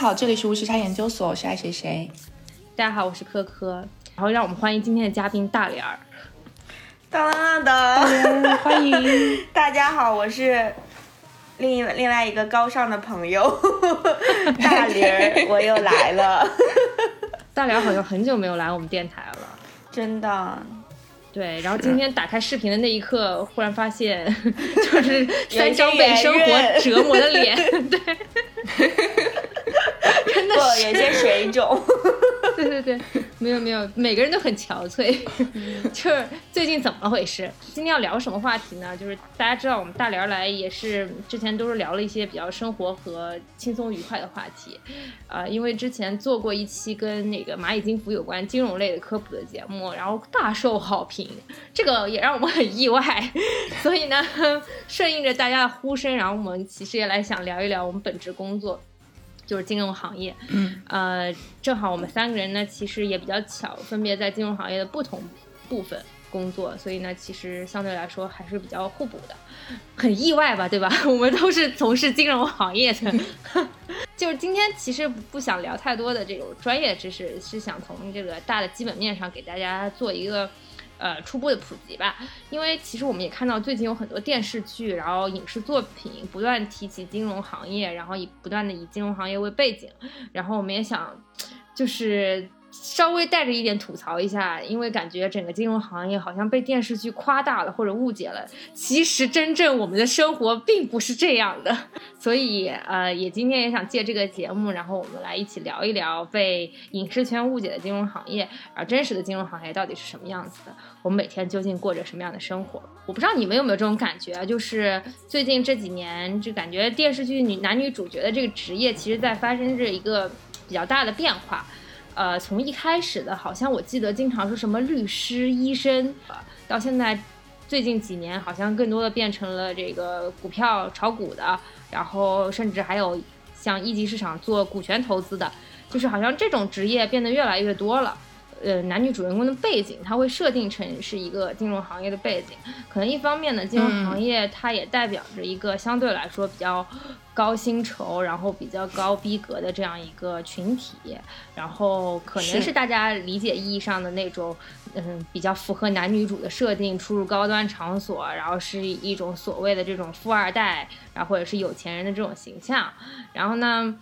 好，这里是无时差研究所，我是爱谁谁。大家好，我是科科。然后让我们欢迎今天的嘉宾大脸儿。当当当当，欢迎大家好，我是另另外一个高尚的朋友 大莲儿，我又来了。大脸儿好像很久没有来我们电台了，真的。对，然后今天打开视频的那一刻，忽然发现 就是三张被生活折磨的脸，对，真的是有些水 肿。对对对，没有没有，每个人都很憔悴。就是最近怎么回事？今天要聊什么话题呢？就是大家知道我们大连来也是之前都是聊了一些比较生活和轻松愉快的话题，啊，因为之前做过一期跟那个蚂蚁金服有关金融类的科普的节目，然后大受好评，这个也让我们很意外。所以呢，顺应着大家的呼声，然后我们其实也来想聊一聊我们本职工作。就是金融行业，嗯，呃，正好我们三个人呢，其实也比较巧，分别在金融行业的不同部分工作，所以呢，其实相对来说还是比较互补的，很意外吧，对吧？我们都是从事金融行业的，就是今天其实不想聊太多的这种专业知识，是想从这个大的基本面上给大家做一个。呃，初步的普及吧，因为其实我们也看到最近有很多电视剧，然后影视作品不断提起金融行业，然后以不断的以金融行业为背景，然后我们也想，就是。稍微带着一点吐槽一下，因为感觉整个金融行业好像被电视剧夸大了或者误解了。其实真正我们的生活并不是这样的，所以呃，也今天也想借这个节目，然后我们来一起聊一聊被影视圈误解的金融行业，而真实的金融行业到底是什么样子的？我们每天究竟过着什么样的生活？我不知道你们有没有这种感觉，就是最近这几年，就感觉电视剧女男女主角的这个职业，其实在发生着一个比较大的变化。呃，从一开始的，好像我记得经常是什么律师、医生，到现在最近几年，好像更多的变成了这个股票炒股的，然后甚至还有像一级市场做股权投资的，就是好像这种职业变得越来越多了。呃，男女主人公的背景，它会设定成是一个金融行业的背景。可能一方面呢，金融行业它也代表着一个相对来说比较高薪酬，然后比较高逼格的这样一个群体。然后可能是大家理解意义上的那种，嗯，比较符合男女主的设定，出入高端场所，然后是一种所谓的这种富二代，然后或者是有钱人的这种形象。然后呢？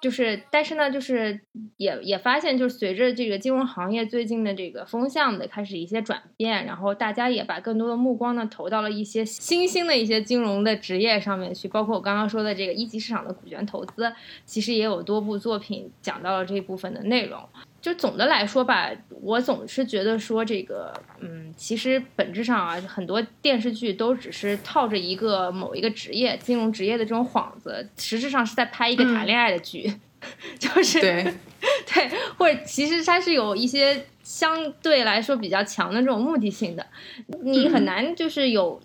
就是，但是呢，就是也也发现，就是随着这个金融行业最近的这个风向的开始一些转变，然后大家也把更多的目光呢投到了一些新兴的一些金融的职业上面去，包括我刚刚说的这个一级市场的股权投资，其实也有多部作品讲到了这部分的内容。就总的来说吧，我总是觉得说这个，嗯，其实本质上啊，很多电视剧都只是套着一个某一个职业、金融职业的这种幌子，实质上是在拍一个谈恋爱的剧，就是对 对，或者其实它是有一些相对来说比较强的这种目的性的，你很难就是有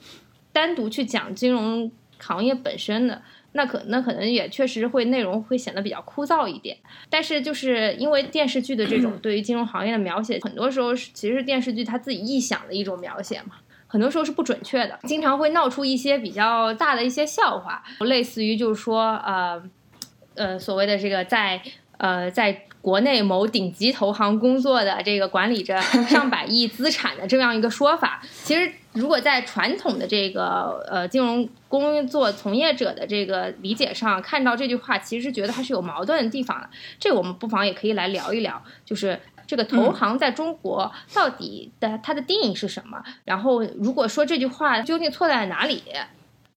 单独去讲金融行业本身的。那可那可能也确实会内容会显得比较枯燥一点，但是就是因为电视剧的这种 对于金融行业的描写，很多时候是其实电视剧它自己臆想的一种描写嘛，很多时候是不准确的，经常会闹出一些比较大的一些笑话，类似于就是说呃呃所谓的这个在呃在国内某顶级投行工作的这个管理着上百亿资产的这样一个说法，其实。如果在传统的这个呃金融工作从业者的这个理解上看到这句话，其实是觉得它是有矛盾的地方的。这我们不妨也可以来聊一聊，就是这个投行在中国到底的它的定义是什么？然后如果说这句话究竟错在哪里？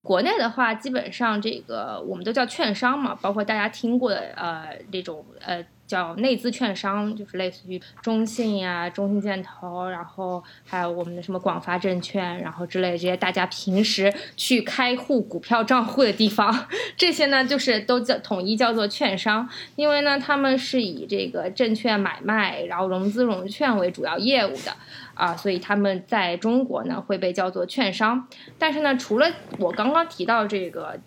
国内的话，基本上这个我们都叫券商嘛，包括大家听过的呃这种呃。叫内资券商，就是类似于中信呀、中信建投，然后还有我们的什么广发证券，然后之类这些大家平时去开户股票账户的地方，这些呢就是都叫统一叫做券商，因为呢他们是以这个证券买卖，然后融资融券为主要业务的啊，所以他们在中国呢会被叫做券商。但是呢，除了我刚刚提到这个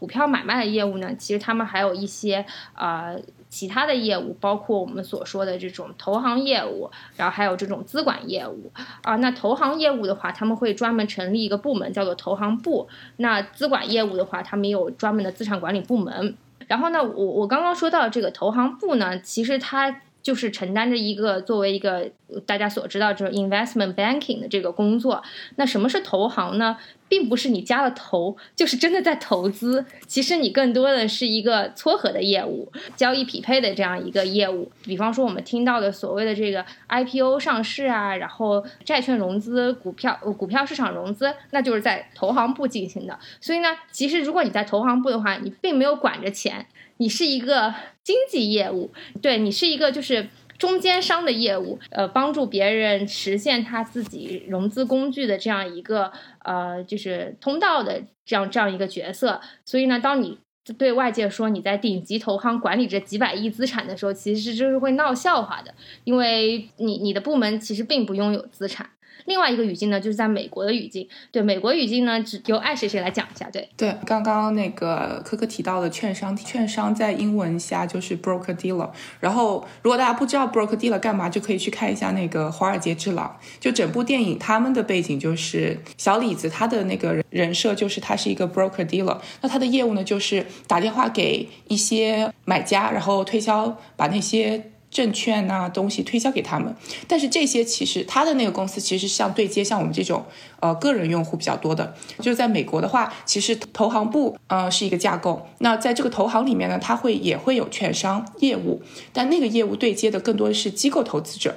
股票买卖的业务呢，其实他们还有一些啊。其他的业务包括我们所说的这种投行业务，然后还有这种资管业务啊。那投行业务的话，他们会专门成立一个部门，叫做投行部。那资管业务的话，他们有专门的资产管理部门。然后呢，我我刚刚说到这个投行部呢，其实它就是承担着一个作为一个大家所知道这种 investment banking 的这个工作。那什么是投行呢？并不是你加了投就是真的在投资，其实你更多的是一个撮合的业务、交易匹配的这样一个业务。比方说我们听到的所谓的这个 IPO 上市啊，然后债券融资、股票股票市场融资，那就是在投行部进行的。所以呢，其实如果你在投行部的话，你并没有管着钱，你是一个经济业务，对你是一个就是。中间商的业务，呃，帮助别人实现他自己融资工具的这样一个呃，就是通道的这样这样一个角色。所以呢，当你对外界说你在顶级投行管理着几百亿资产的时候，其实就是会闹笑话的，因为你你的部门其实并不拥有资产。另外一个语境呢，就是在美国的语境。对美国语境呢，只由爱谁谁来讲一下。对对，刚刚那个科科提到的券商，券商在英文下就是 broker dealer。然后，如果大家不知道 broker dealer 干嘛，就可以去看一下那个《华尔街之狼》。就整部电影，他们的背景就是小李子，他的那个人设就是他是一个 broker dealer。那他的业务呢，就是打电话给一些买家，然后推销，把那些。证券呐东西推销给他们，但是这些其实他的那个公司其实像对接像我们这种呃个人用户比较多的，就是在美国的话，其实投行部呃是一个架构。那在这个投行里面呢，它会也会有券商业务，但那个业务对接的更多的是机构投资者，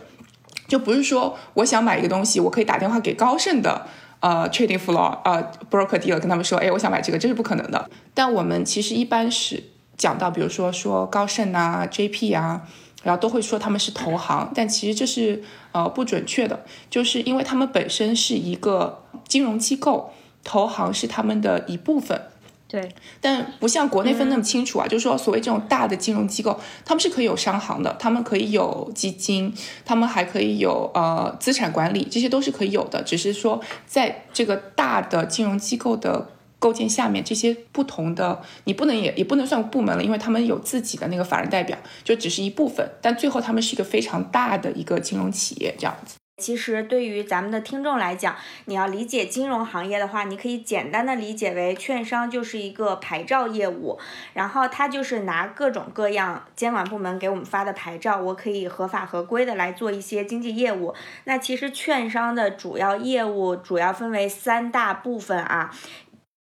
就不是说我想买一个东西，我可以打电话给高盛的呃 trading floor 呃 broker dealer 跟他们说，哎，我想买这个，这是不可能的。但我们其实一般是讲到，比如说说高盛啊 JP 啊。然后都会说他们是投行，但其实这是呃不准确的，就是因为他们本身是一个金融机构，投行是他们的一部分。对，但不像国内分那么清楚啊，就是说所谓这种大的金融机构，他们是可以有商行的，他们可以有基金，他们还可以有呃资产管理，这些都是可以有的，只是说在这个大的金融机构的。构建下面这些不同的，你不能也也不能算部门了，因为他们有自己的那个法人代表，就只是一部分，但最后他们是一个非常大的一个金融企业这样子。其实对于咱们的听众来讲，你要理解金融行业的话，你可以简单的理解为券商就是一个牌照业务，然后它就是拿各种各样监管部门给我们发的牌照，我可以合法合规的来做一些经济业务。那其实券商的主要业务主要分为三大部分啊。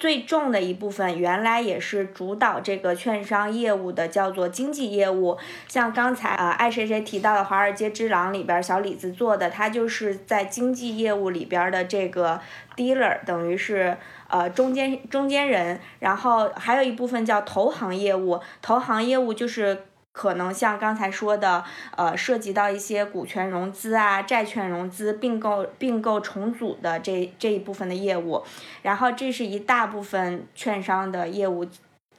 最重的一部分，原来也是主导这个券商业务的，叫做经纪业务。像刚才啊，爱谁谁提到的《华尔街之狼》里边小李子做的，他就是在经纪业务里边的这个 dealer，等于是呃中间中间人。然后还有一部分叫投行业务，投行业务就是。可能像刚才说的，呃，涉及到一些股权融资啊、债券融资、并购、并购重组的这这一部分的业务，然后这是一大部分券商的业务，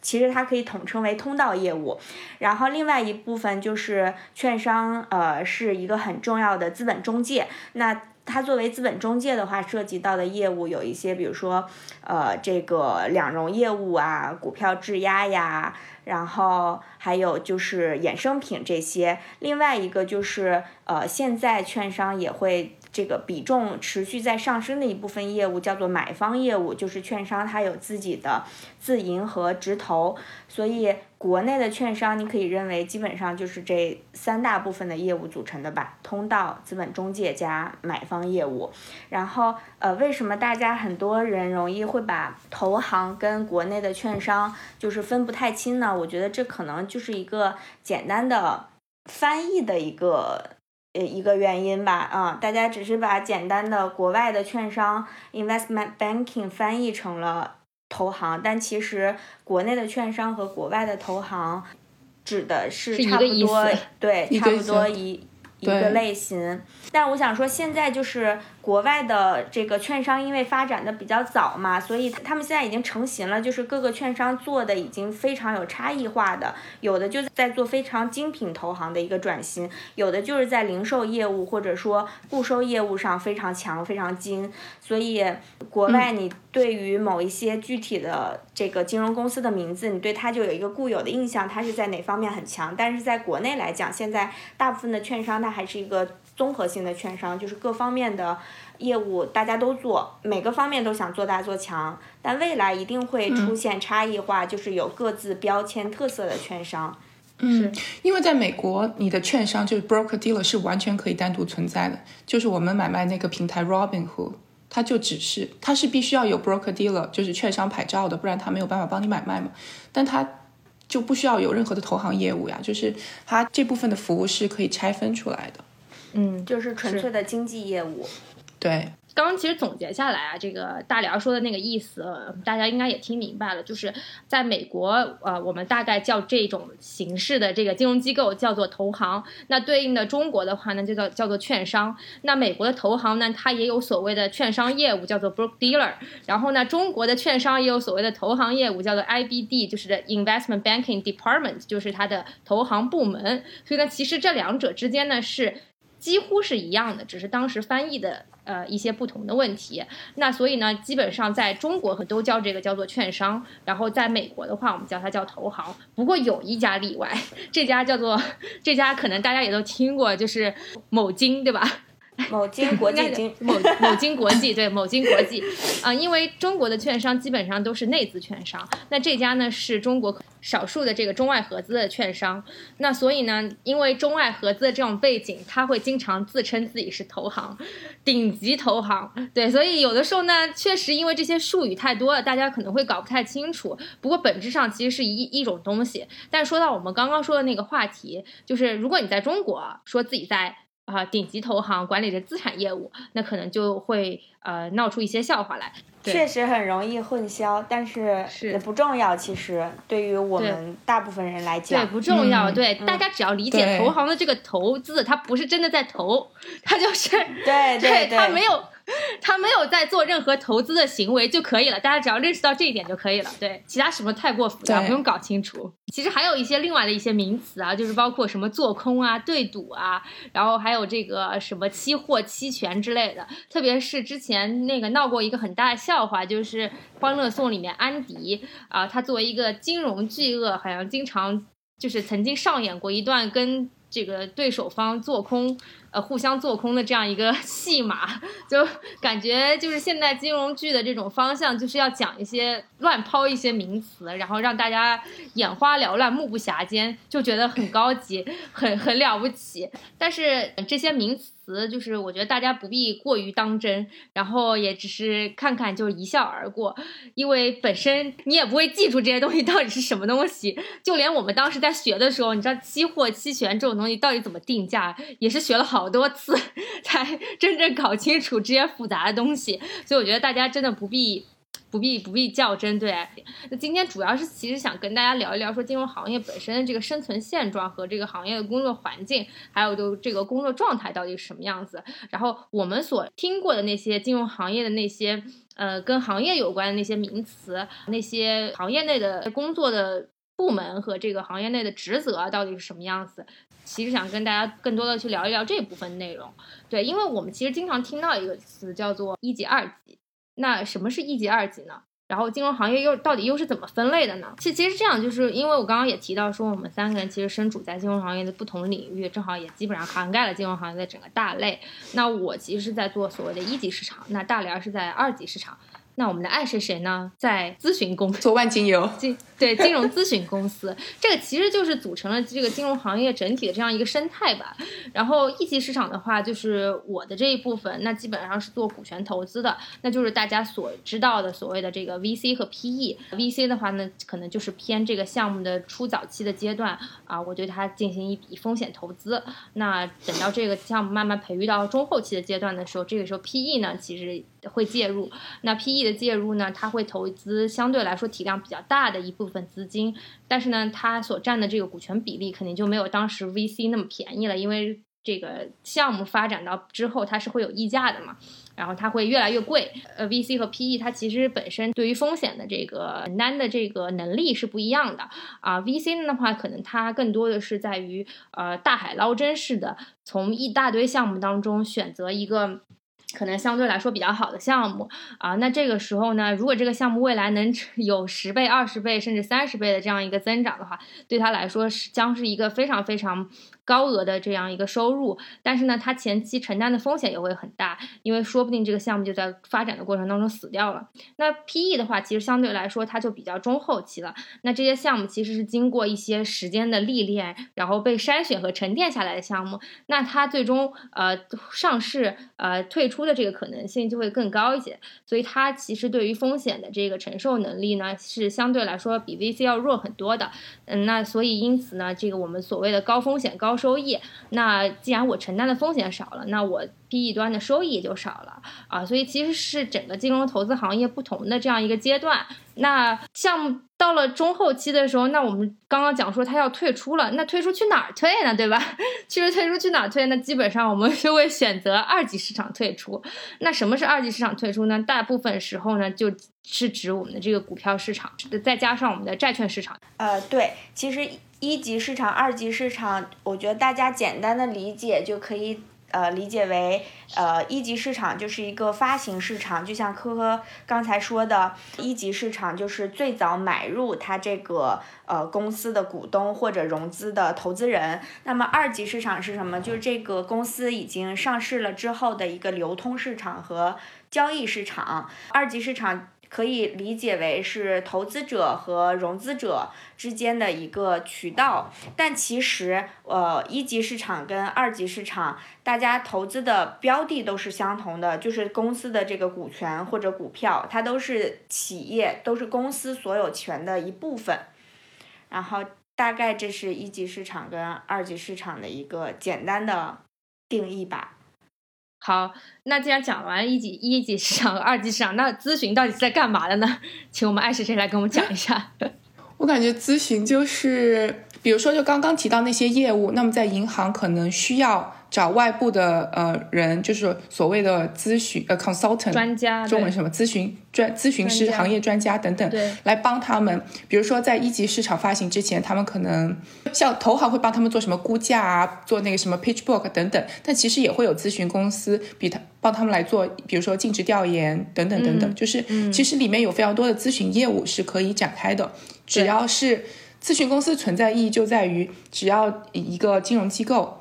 其实它可以统称为通道业务。然后另外一部分就是券商，呃，是一个很重要的资本中介。那它作为资本中介的话，涉及到的业务有一些，比如说，呃，这个两融业务啊，股票质押呀。然后还有就是衍生品这些，另外一个就是呃，现在券商也会这个比重持续在上升的一部分业务叫做买方业务，就是券商它有自己的自营和直投，所以。国内的券商，你可以认为基本上就是这三大部分的业务组成的吧，通道、资本中介加买方业务。然后，呃，为什么大家很多人容易会把投行跟国内的券商就是分不太清呢？我觉得这可能就是一个简单的翻译的一个呃一个原因吧。啊，大家只是把简单的国外的券商 investment banking 翻译成了。投行，但其实国内的券商和国外的投行指的是差不多，对，差不多一一个类型。但我想说，现在就是国外的这个券商，因为发展的比较早嘛，所以他们现在已经成型了。就是各个券商做的已经非常有差异化的，有的就在做非常精品投行的一个转型，有的就是在零售业务或者说固收业务上非常强、非常精。所以国外你对于某一些具体的这个金融公司的名字，你对它就有一个固有的印象，它是在哪方面很强。但是在国内来讲，现在大部分的券商它还是一个。综合性的券商，就是各方面的业务大家都做，每个方面都想做大做强，但未来一定会出现差异化，就是有各自标签特色的券商。嗯，因为在美国，你的券商就是 broker dealer 是完全可以单独存在的，就是我们买卖那个平台 Robinhood，它就只是它是必须要有 broker dealer，就是券商牌照的，不然它没有办法帮你买卖嘛。但它就不需要有任何的投行业务呀，就是它这部分的服务是可以拆分出来的。嗯，就是纯粹的经济业务。对。刚刚其实总结下来啊，这个大辽说的那个意思，大家应该也听明白了。就是在美国，呃，我们大概叫这种形式的这个金融机构叫做投行。那对应的中国的话呢，就叫叫做券商。那美国的投行呢，它也有所谓的券商业务，叫做 broker dealer。然后呢，中国的券商也有所谓的投行业务，叫做 IBD，就是 investment banking department，就是它的投行部门。所以呢，其实这两者之间呢是几乎是一样的，只是当时翻译的。呃，一些不同的问题，那所以呢，基本上在中国都叫这个叫做券商，然后在美国的话，我们叫它叫投行。不过有一家例外，这家叫做这家可能大家也都听过，就是某金，对吧？某金国际金 某某金国际对某金国际啊，因为中国的券商基本上都是内资券商，那这家呢是中国少数的这个中外合资的券商，那所以呢，因为中外合资的这种背景，他会经常自称自己是投行，顶级投行，对，所以有的时候呢，确实因为这些术语太多了，大家可能会搞不太清楚。不过本质上其实是一一种东西。但说到我们刚刚说的那个话题，就是如果你在中国说自己在。啊，顶级投行管理着资产业务，那可能就会呃闹出一些笑话来。确实很容易混淆，但是也不重要。其实对于我们大部分人来讲，对不重要。对大家只要理解投行的这个投资，它不是真的在投，它就是对对对，它没有。他没有在做任何投资的行为就可以了，大家只要认识到这一点就可以了。对，其他什么太过复杂，不用搞清楚。其实还有一些另外的一些名词啊，就是包括什么做空啊、对赌啊，然后还有这个什么期货、期权之类的。特别是之前那个闹过一个很大的笑话，就是《欢乐颂》里面安迪啊，他作为一个金融巨鳄，好像经常就是曾经上演过一段跟这个对手方做空。呃，互相做空的这样一个 戏码，就感觉就是现代金融剧的这种方向，就是要讲一些乱抛一些名词，然后让大家眼花缭乱、目不暇接，就觉得很高级、很很了不起。但是这些名词。词就是我觉得大家不必过于当真，然后也只是看看就一笑而过，因为本身你也不会记住这些东西到底是什么东西。就连我们当时在学的时候，你知道期货、期权这种东西到底怎么定价，也是学了好好多次 才真正搞清楚这些复杂的东西。所以我觉得大家真的不必。不必不必较真，对。那今天主要是其实想跟大家聊一聊，说金融行业本身的这个生存现状和这个行业的工作环境，还有就这个工作状态到底是什么样子。然后我们所听过的那些金融行业的那些呃跟行业有关的那些名词，那些行业内的工作的部门和这个行业内的职责到底是什么样子，其实想跟大家更多的去聊一聊这部分内容。对，因为我们其实经常听到一个词叫做一级、二级。那什么是一级、二级呢？然后金融行业又到底又是怎么分类的呢？其其实这样，就是因为我刚刚也提到说，我们三个人其实身处在金融行业的不同领域，正好也基本上涵盖了金融行业的整个大类。那我其实是在做所谓的一级市场，那大连是在二级市场。那我们的爱是谁呢？在咨询公司做万金油，金对金融咨询公司，这个其实就是组成了这个金融行业整体的这样一个生态吧。然后一级市场的话，就是我的这一部分，那基本上是做股权投资的，那就是大家所知道的所谓的这个 VC 和 PE。VC 的话呢，可能就是偏这个项目的初早期的阶段啊，我对它进行一笔风险投资。那等到这个项目慢慢培育到中后期的阶段的时候，这个时候 PE 呢，其实会介入。那 PE 的介入呢，它会投资相对来说体量比较大的一部分资金，但是呢，它所占的这个股权比例肯定就没有当时 VC 那么便宜了，因为这个项目发展到之后它是会有溢价的嘛，然后它会越来越贵。呃，VC 和 PE 它其实本身对于风险的这个承担的这个能力是不一样的啊。VC 的话，可能它更多的是在于呃大海捞针式的，从一大堆项目当中选择一个。可能相对来说比较好的项目啊，那这个时候呢，如果这个项目未来能有十倍、二十倍甚至三十倍的这样一个增长的话，对他来说是将是一个非常非常高额的这样一个收入，但是呢，它前期承担的风险也会很大，因为说不定这个项目就在发展的过程当中死掉了。那 PE 的话，其实相对来说它就比较中后期了。那这些项目其实是经过一些时间的历练，然后被筛选和沉淀下来的项目，那它最终呃上市呃退出的这个可能性就会更高一些。所以它其实对于风险的这个承受能力呢，是相对来说比 VC 要弱很多的。嗯，那所以因此呢，这个我们所谓的高风险高高收益，那既然我承担的风险少了，那我 PE 端的收益也就少了啊。所以其实是整个金融投资行业不同的这样一个阶段。那项目到了中后期的时候，那我们刚刚讲说它要退出了，那退出去哪儿退呢？对吧？其实退出去哪儿退？那基本上我们就会选择二级市场退出。那什么是二级市场退出呢？大部分时候呢，就是指我们的这个股票市场，再加上我们的债券市场。呃，对，其实一级市场、二级市场，我觉得大家简单的理解就可以。呃，理解为呃一级市场就是一个发行市场，就像科科刚才说的，一级市场就是最早买入它这个呃公司的股东或者融资的投资人。那么二级市场是什么？就是这个公司已经上市了之后的一个流通市场和交易市场。二级市场。可以理解为是投资者和融资者之间的一个渠道，但其实，呃，一级市场跟二级市场，大家投资的标的都是相同的，就是公司的这个股权或者股票，它都是企业，都是公司所有权的一部分。然后，大概这是一级市场跟二级市场的一个简单的定义吧。好，那既然讲完一级一级市场和二级市场，那咨询到底是在干嘛的呢？请我们爱谁谁来跟我们讲一下。我感觉咨询就是，比如说就刚刚提到那些业务，那么在银行可能需要。找外部的呃人，就是所谓的咨询呃 consultant 专家，中文什么咨询专咨询师、行业专家等等，来帮他们。比如说在一级市场发行之前，他们可能像投行会帮他们做什么估价啊，做那个什么 pitch book 等等。但其实也会有咨询公司比他帮他们来做，比如说尽职调研等等等等。就是其实里面有非常多的咨询业务是可以展开的。只要是咨询公司存在意义就在于，只要一个金融机构。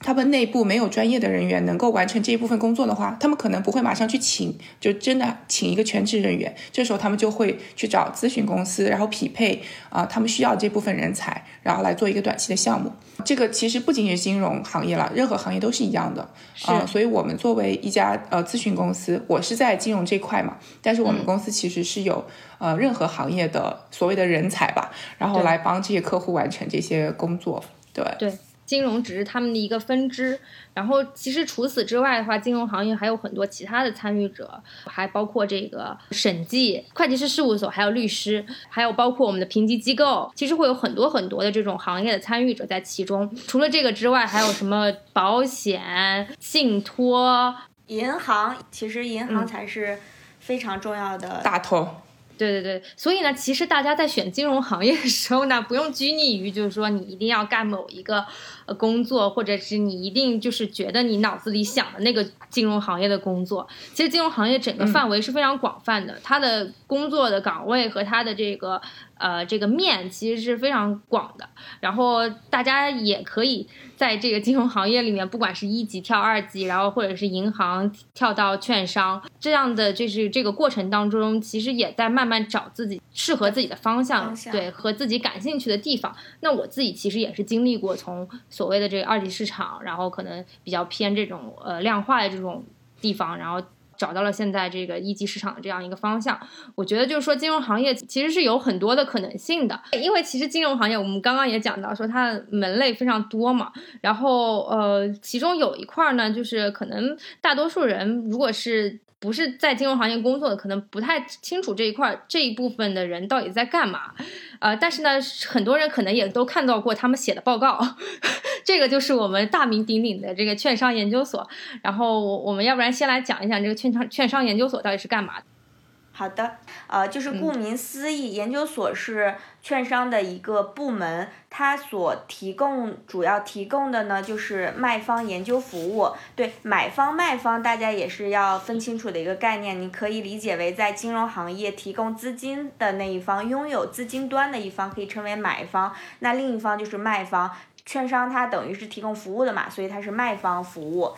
他们内部没有专业的人员能够完成这一部分工作的话，他们可能不会马上去请，就真的请一个全职人员。这时候他们就会去找咨询公司，然后匹配啊他们需要这部分人才，然后来做一个短期的项目。这个其实不仅仅是金融行业了，任何行业都是一样的啊。所以我们作为一家呃咨询公司，我是在金融这块嘛，但是我们公司其实是有呃任何行业的所谓的人才吧，然后来帮这些客户完成这些工作。对对。金融只是他们的一个分支，然后其实除此之外的话，金融行业还有很多其他的参与者，还包括这个审计、会计师事务所，还有律师，还有包括我们的评级机构，其实会有很多很多的这种行业的参与者在其中。除了这个之外，还有什么保险、信托、银行？其实银行才是非常重要的大头。对对对，所以呢，其实大家在选金融行业的时候呢，不用拘泥于就是说你一定要干某一个呃工作，或者是你一定就是觉得你脑子里想的那个金融行业的工作。其实金融行业整个范围是非常广泛的，它的工作的岗位和它的这个。呃，这个面其实是非常广的，然后大家也可以在这个金融行业里面，不管是一级跳二级，然后或者是银行跳到券商这样的，就是这个过程当中，其实也在慢慢找自己适合自己的方向，对，和自己感兴趣的地方。那我自己其实也是经历过从所谓的这个二级市场，然后可能比较偏这种呃量化的这种地方，然后。找到了现在这个一级市场的这样一个方向，我觉得就是说金融行业其实是有很多的可能性的，因为其实金融行业我们刚刚也讲到说它的门类非常多嘛，然后呃其中有一块呢就是可能大多数人如果是。不是在金融行业工作的，可能不太清楚这一块这一部分的人到底在干嘛，呃，但是呢，很多人可能也都看到过他们写的报告，这个就是我们大名鼎鼎的这个券商研究所。然后我们要不然先来讲一讲这个券商券商研究所到底是干嘛的。好的，呃，就是顾名思义，研究所是券商的一个部门，它所提供主要提供的呢就是卖方研究服务。对，买方卖方大家也是要分清楚的一个概念，你可以理解为在金融行业提供资金的那一方，拥有资金端的一方可以称为买方，那另一方就是卖方。券商它等于是提供服务的嘛，所以它是卖方服务。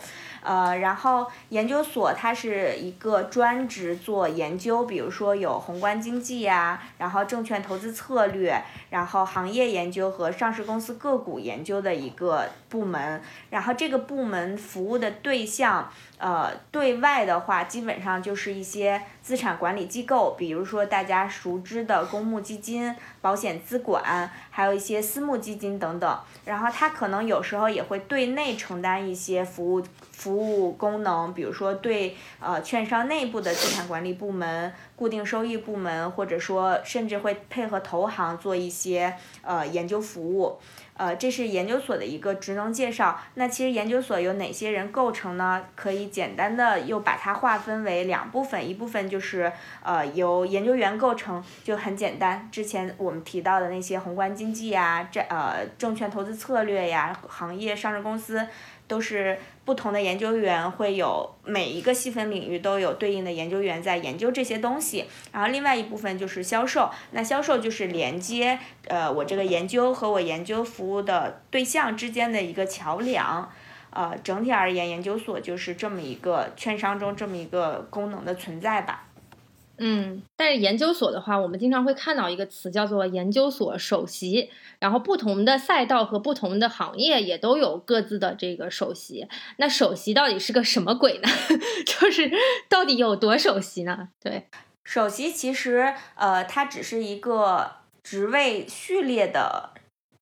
呃，然后研究所它是一个专职做研究，比如说有宏观经济呀，然后证券投资策略，然后行业研究和上市公司个股研究的一个部门。然后这个部门服务的对象，呃，对外的话基本上就是一些资产管理机构，比如说大家熟知的公募基金、保险资管，还有一些私募基金等等。然后它可能有时候也会对内承担一些服务。服务功能，比如说对呃券商内部的资产管理部门、固定收益部门，或者说甚至会配合投行做一些呃研究服务，呃，这是研究所的一个职能介绍。那其实研究所有哪些人构成呢？可以简单的又把它划分为两部分，一部分就是呃由研究员构成，就很简单。之前我们提到的那些宏观经济呀、债呃证券投资策略呀、行业上市公司。都是不同的研究员会有每一个细分领域都有对应的研究员在研究这些东西，然后另外一部分就是销售，那销售就是连接呃我这个研究和我研究服务的对象之间的一个桥梁，呃整体而言，研究所就是这么一个券商中这么一个功能的存在吧。嗯，但是研究所的话，我们经常会看到一个词叫做研究所首席，然后不同的赛道和不同的行业也都有各自的这个首席。那首席到底是个什么鬼呢？就是到底有多首席呢？对，首席其实呃，它只是一个职位序列的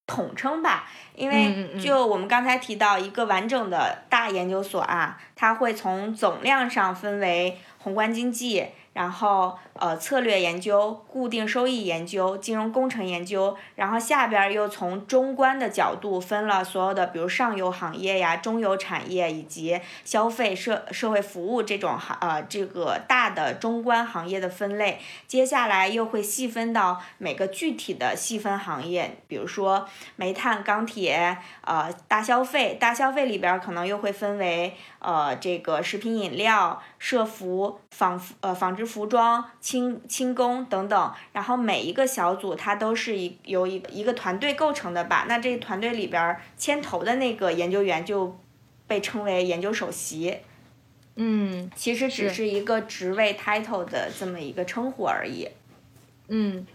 统称吧，因为就我们刚才提到一个完整的大研究所啊，它会从总量上分为宏观经济。然后，呃，策略研究、固定收益研究、金融工程研究，然后下边又从中观的角度分了所有的，比如上游行业呀、中游产业以及消费社社会服务这种行呃这个大的中观行业的分类。接下来又会细分到每个具体的细分行业，比如说煤炭、钢铁，呃，大消费，大消费里边可能又会分为呃这个食品饮料。设服、纺呃纺织服装、轻轻工等等，然后每一个小组它都是一由一一个团队构成的吧？那这个团队里边牵头的那个研究员就被称为研究首席。嗯，其实只是一个职位 title 的这么一个称呼而已。嗯，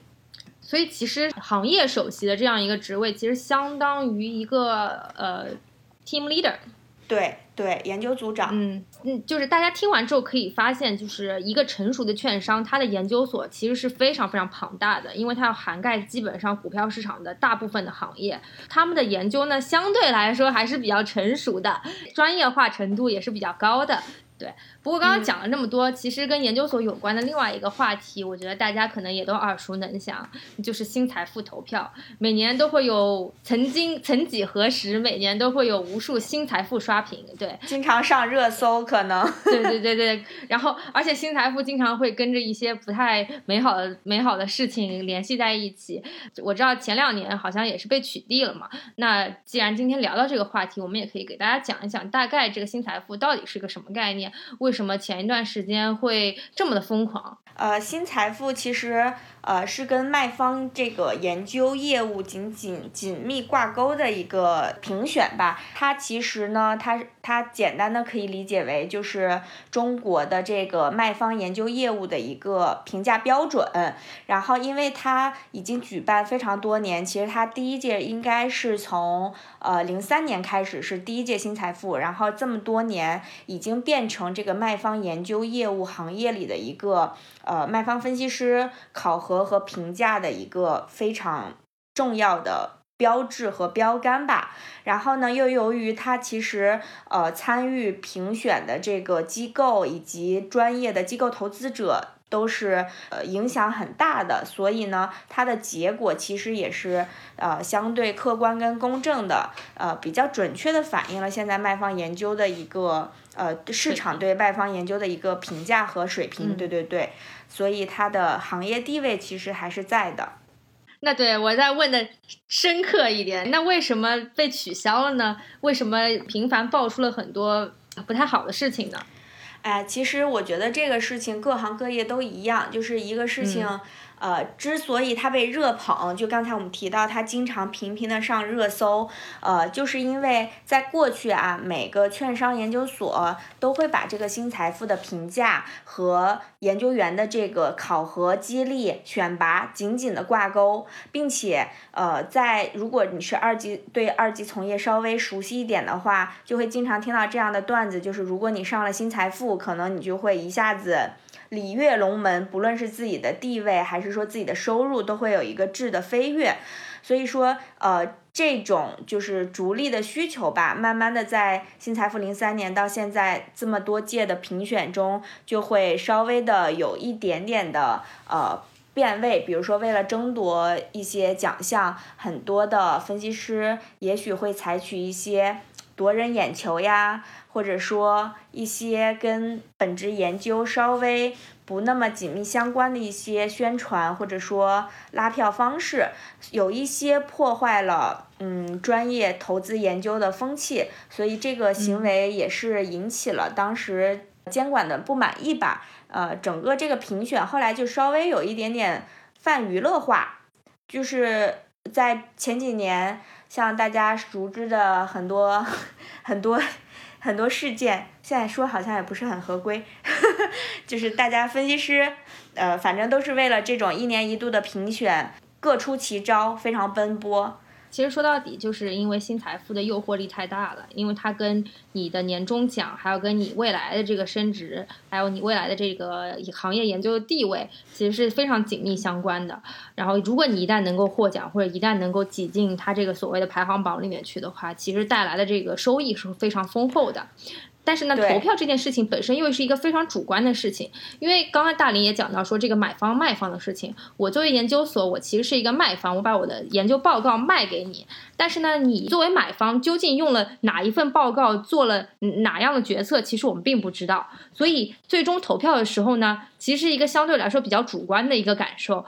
所以其实行业首席的这样一个职位，其实相当于一个呃 team leader。对对，研究组长。嗯嗯，就是大家听完之后可以发现，就是一个成熟的券商，它的研究所其实是非常非常庞大的，因为它要涵盖基本上股票市场的大部分的行业。他们的研究呢，相对来说还是比较成熟的，专业化程度也是比较高的。对，不过刚刚讲了那么多，其实跟研究所有关的另外一个话题，我觉得大家可能也都耳熟能详，就是新财富投票，每年都会有，曾经曾几何时，每年都会有无数新财富刷屏，对，经常上热搜，可能，对对对对，然后而且新财富经常会跟着一些不太美好的美好的事情联系在一起，我知道前两年好像也是被取缔了嘛，那既然今天聊到这个话题，我们也可以给大家讲一讲，大概这个新财富到底是个什么概念。为什么前一段时间会这么的疯狂？呃，新财富其实呃是跟卖方这个研究业务紧紧紧密挂钩的一个评选吧。它其实呢，它它简单的可以理解为就是中国的这个卖方研究业务的一个评价标准。然后，因为它已经举办非常多年，其实它第一届应该是从呃零三年开始是第一届新财富，然后这么多年已经变成这个卖方研究业务行业里的一个。呃，卖方分析师考核和评价的一个非常重要的标志和标杆吧。然后呢，又由于它其实呃参与评选的这个机构以及专业的机构投资者都是呃影响很大的，所以呢，它的结果其实也是呃相对客观跟公正的，呃比较准确的反映了现在卖方研究的一个呃市场对卖方研究的一个评价和水平。对对对。所以它的行业地位其实还是在的。那对我再问的深刻一点，那为什么被取消了呢？为什么频繁爆出了很多不太好的事情呢？哎，其实我觉得这个事情各行各业都一样，就是一个事情。呃，之所以它被热捧，就刚才我们提到它经常频频的上热搜，呃，就是因为在过去啊，每个券商研究所都会把这个新财富的评价和研究员的这个考核、激励、选拔紧紧的挂钩，并且呃，在如果你是二级对二级从业稍微熟悉一点的话，就会经常听到这样的段子，就是如果你上了新财富，可能你就会一下子。礼跃龙门，不论是自己的地位还是说自己的收入，都会有一个质的飞跃。所以说，呃，这种就是逐利的需求吧，慢慢的在新财富零三年到现在这么多届的评选中，就会稍微的有一点点的呃变位。比如说，为了争夺一些奖项，很多的分析师也许会采取一些夺人眼球呀。或者说一些跟本职研究稍微不那么紧密相关的一些宣传，或者说拉票方式，有一些破坏了嗯专业投资研究的风气，所以这个行为也是引起了当时监管的不满意吧。呃，整个这个评选后来就稍微有一点点泛娱乐化，就是在前几年，像大家熟知的很多 很多。很多事件现在说好像也不是很合规，就是大家分析师，呃，反正都是为了这种一年一度的评选，各出奇招，非常奔波。其实说到底，就是因为新财富的诱惑力太大了，因为它跟你的年终奖，还有跟你未来的这个升职，还有你未来的这个行业研究的地位，其实是非常紧密相关的。然后，如果你一旦能够获奖，或者一旦能够挤进它这个所谓的排行榜里面去的话，其实带来的这个收益是非常丰厚的。但是呢，投票这件事情本身又是一个非常主观的事情，因为刚刚大林也讲到说这个买方卖方的事情。我作为研究所，我其实是一个卖方，我把我的研究报告卖给你。但是呢，你作为买方究竟用了哪一份报告，做了哪样的决策，其实我们并不知道。所以最终投票的时候呢，其实是一个相对来说比较主观的一个感受。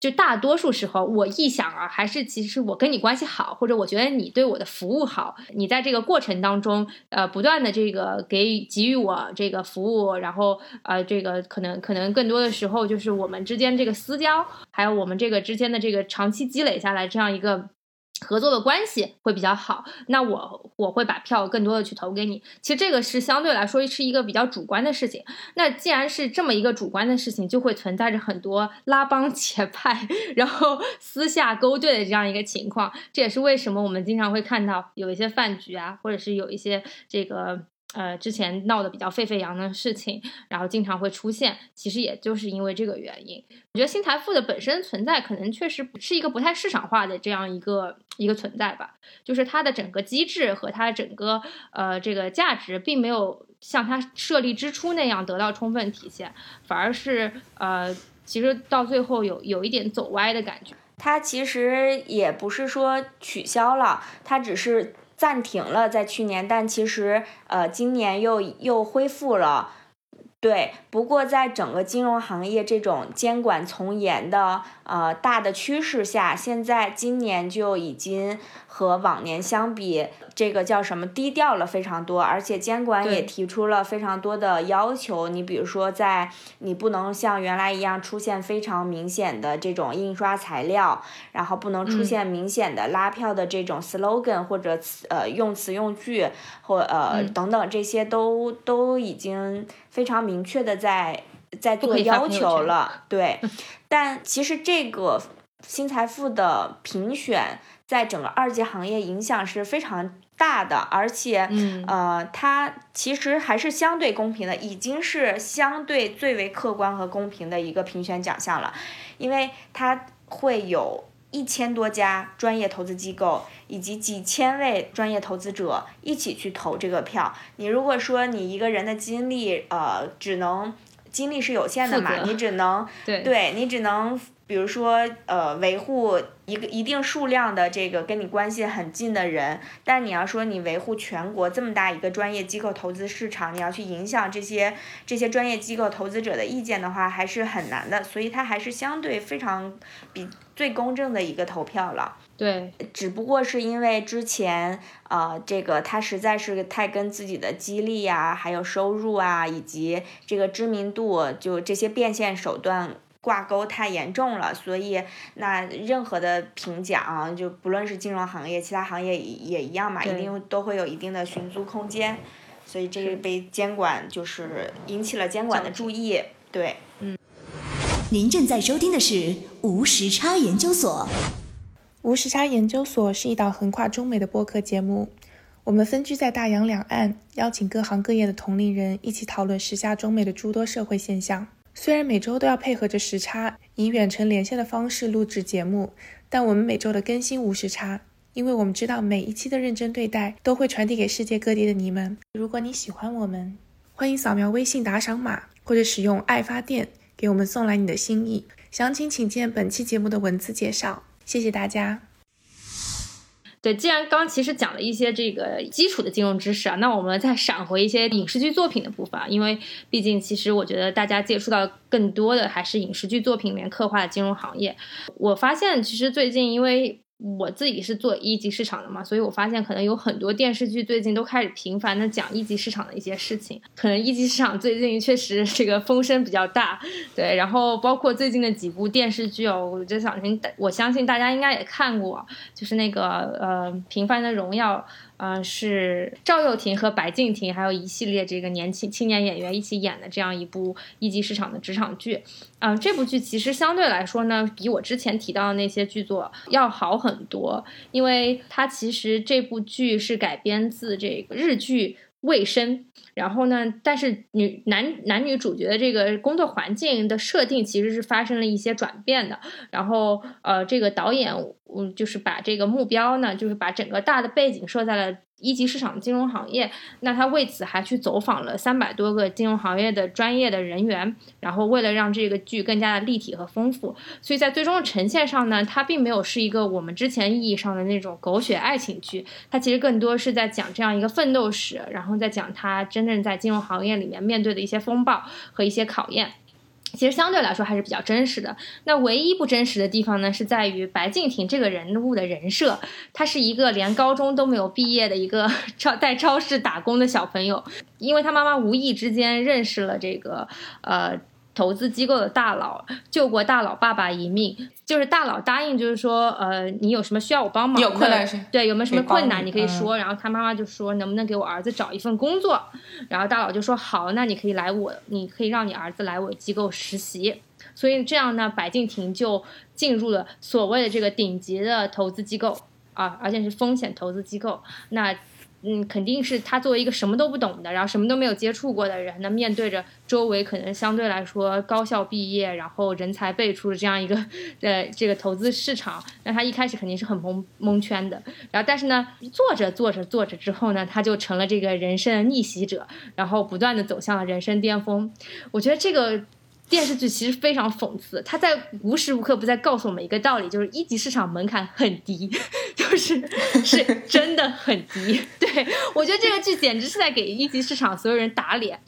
就大多数时候，我一想啊，还是其实我跟你关系好，或者我觉得你对我的服务好，你在这个过程当中，呃，不断的这个给给予我这个服务，然后呃，这个可能可能更多的时候就是我们之间这个私交，还有我们这个之间的这个长期积累下来这样一个。合作的关系会比较好，那我我会把票更多的去投给你。其实这个是相对来说是一个比较主观的事情。那既然是这么一个主观的事情，就会存在着很多拉帮结派，然后私下勾兑的这样一个情况。这也是为什么我们经常会看到有一些饭局啊，或者是有一些这个。呃，之前闹得比较沸沸扬的事情，然后经常会出现，其实也就是因为这个原因。我觉得新财富的本身存在，可能确实是一个不太市场化的这样一个一个存在吧。就是它的整个机制和它整个呃这个价值，并没有像它设立之初那样得到充分体现，反而是呃，其实到最后有有一点走歪的感觉。它其实也不是说取消了，它只是。暂停了，在去年，但其实，呃，今年又又恢复了。对，不过在整个金融行业这种监管从严的呃大的趋势下，现在今年就已经和往年相比，这个叫什么低调了非常多，而且监管也提出了非常多的要求。你比如说，在你不能像原来一样出现非常明显的这种印刷材料，然后不能出现明显的拉票的这种 slogan 或者词呃用词用句或呃等等这些都都已经。非常明确的在在做要求了，对，但其实这个新财富的评选在整个二级行业影响是非常大的，而且，呃，它其实还是相对公平的，已经是相对最为客观和公平的一个评选奖项了，因为它会有。一千多家专业投资机构以及几千位专业投资者一起去投这个票。你如果说你一个人的精力，呃，只能精力是有限的嘛，你只能对，对你只能比如说呃维护一个一定数量的这个跟你关系很近的人，但你要说你维护全国这么大一个专业机构投资市场，你要去影响这些这些专业机构投资者的意见的话，还是很难的。所以它还是相对非常比最公正的一个投票了。对，只不过是因为之前，呃，这个他实在是太跟自己的激励呀，还有收入啊，以及这个知名度，就这些变现手段挂钩太严重了，所以那任何的评奖，就不论是金融行业，其他行业也一样嘛，一定都会有一定的寻租空间，所以这个被监管就是引起了监管的注意，对，嗯。您正在收听的是无时差研究所。无时差研究所是一档横跨中美的播客节目，我们分居在大洋两岸，邀请各行各业的同龄人一起讨论时下中美的诸多社会现象。虽然每周都要配合着时差，以远程连线的方式录制节目，但我们每周的更新无时差，因为我们知道每一期的认真对待都会传递给世界各地的你们。如果你喜欢我们，欢迎扫描微信打赏码，或者使用爱发电给我们送来你的心意。详情请见本期节目的文字介绍。谢谢大家。对，既然刚刚其实讲了一些这个基础的金融知识啊，那我们再闪回一些影视剧作品的部分，因为毕竟其实我觉得大家接触到更多的还是影视剧作品里面刻画的金融行业。我发现其实最近因为。我自己是做一级市场的嘛，所以我发现可能有很多电视剧最近都开始频繁的讲一级市场的一些事情。可能一级市场最近确实这个风声比较大，对。然后包括最近的几部电视剧哦，我就想听，我相信大家应该也看过，就是那个呃《平凡的荣耀》。嗯，是赵又廷和白敬亭，还有一系列这个年轻青年演员一起演的这样一部一级市场的职场剧。嗯，这部剧其实相对来说呢，比我之前提到的那些剧作要好很多，因为它其实这部剧是改编自这个日剧。卫生，然后呢？但是女男男女主角的这个工作环境的设定其实是发生了一些转变的。然后，呃，这个导演，嗯，就是把这个目标呢，就是把整个大的背景设在了。一级市场金融行业，那他为此还去走访了三百多个金融行业的专业的人员，然后为了让这个剧更加的立体和丰富，所以在最终的呈现上呢，它并没有是一个我们之前意义上的那种狗血爱情剧，它其实更多是在讲这样一个奋斗史，然后再讲他真正在金融行业里面面对的一些风暴和一些考验。其实相对来说还是比较真实的。那唯一不真实的地方呢，是在于白敬亭这个人物的人设，他是一个连高中都没有毕业的一个 超在超市打工的小朋友，因为他妈妈无意之间认识了这个呃。投资机构的大佬救过大佬爸爸一命，就是大佬答应，就是说，呃，你有什么需要我帮忙？有困难是？对，有没有什么困难你可以说。然后他妈妈就说，能不能给我儿子找一份工作？然后大佬就说好，那你可以来我，你可以让你儿子来我机构实习。所以这样呢，白敬亭就进入了所谓的这个顶级的投资机构啊，而且是风险投资机构。那。嗯，肯定是他作为一个什么都不懂的，然后什么都没有接触过的人，那面对着周围可能相对来说高校毕业，然后人才辈出的这样一个 呃这个投资市场，那他一开始肯定是很蒙蒙圈的。然后但是呢，做着做着做着之后呢，他就成了这个人生的逆袭者，然后不断的走向了人生巅峰。我觉得这个。电视剧其实非常讽刺，它在无时无刻不在告诉我们一个道理，就是一级市场门槛很低，就是是真的很低。对我觉得这个剧简直是在给一级市场所有人打脸。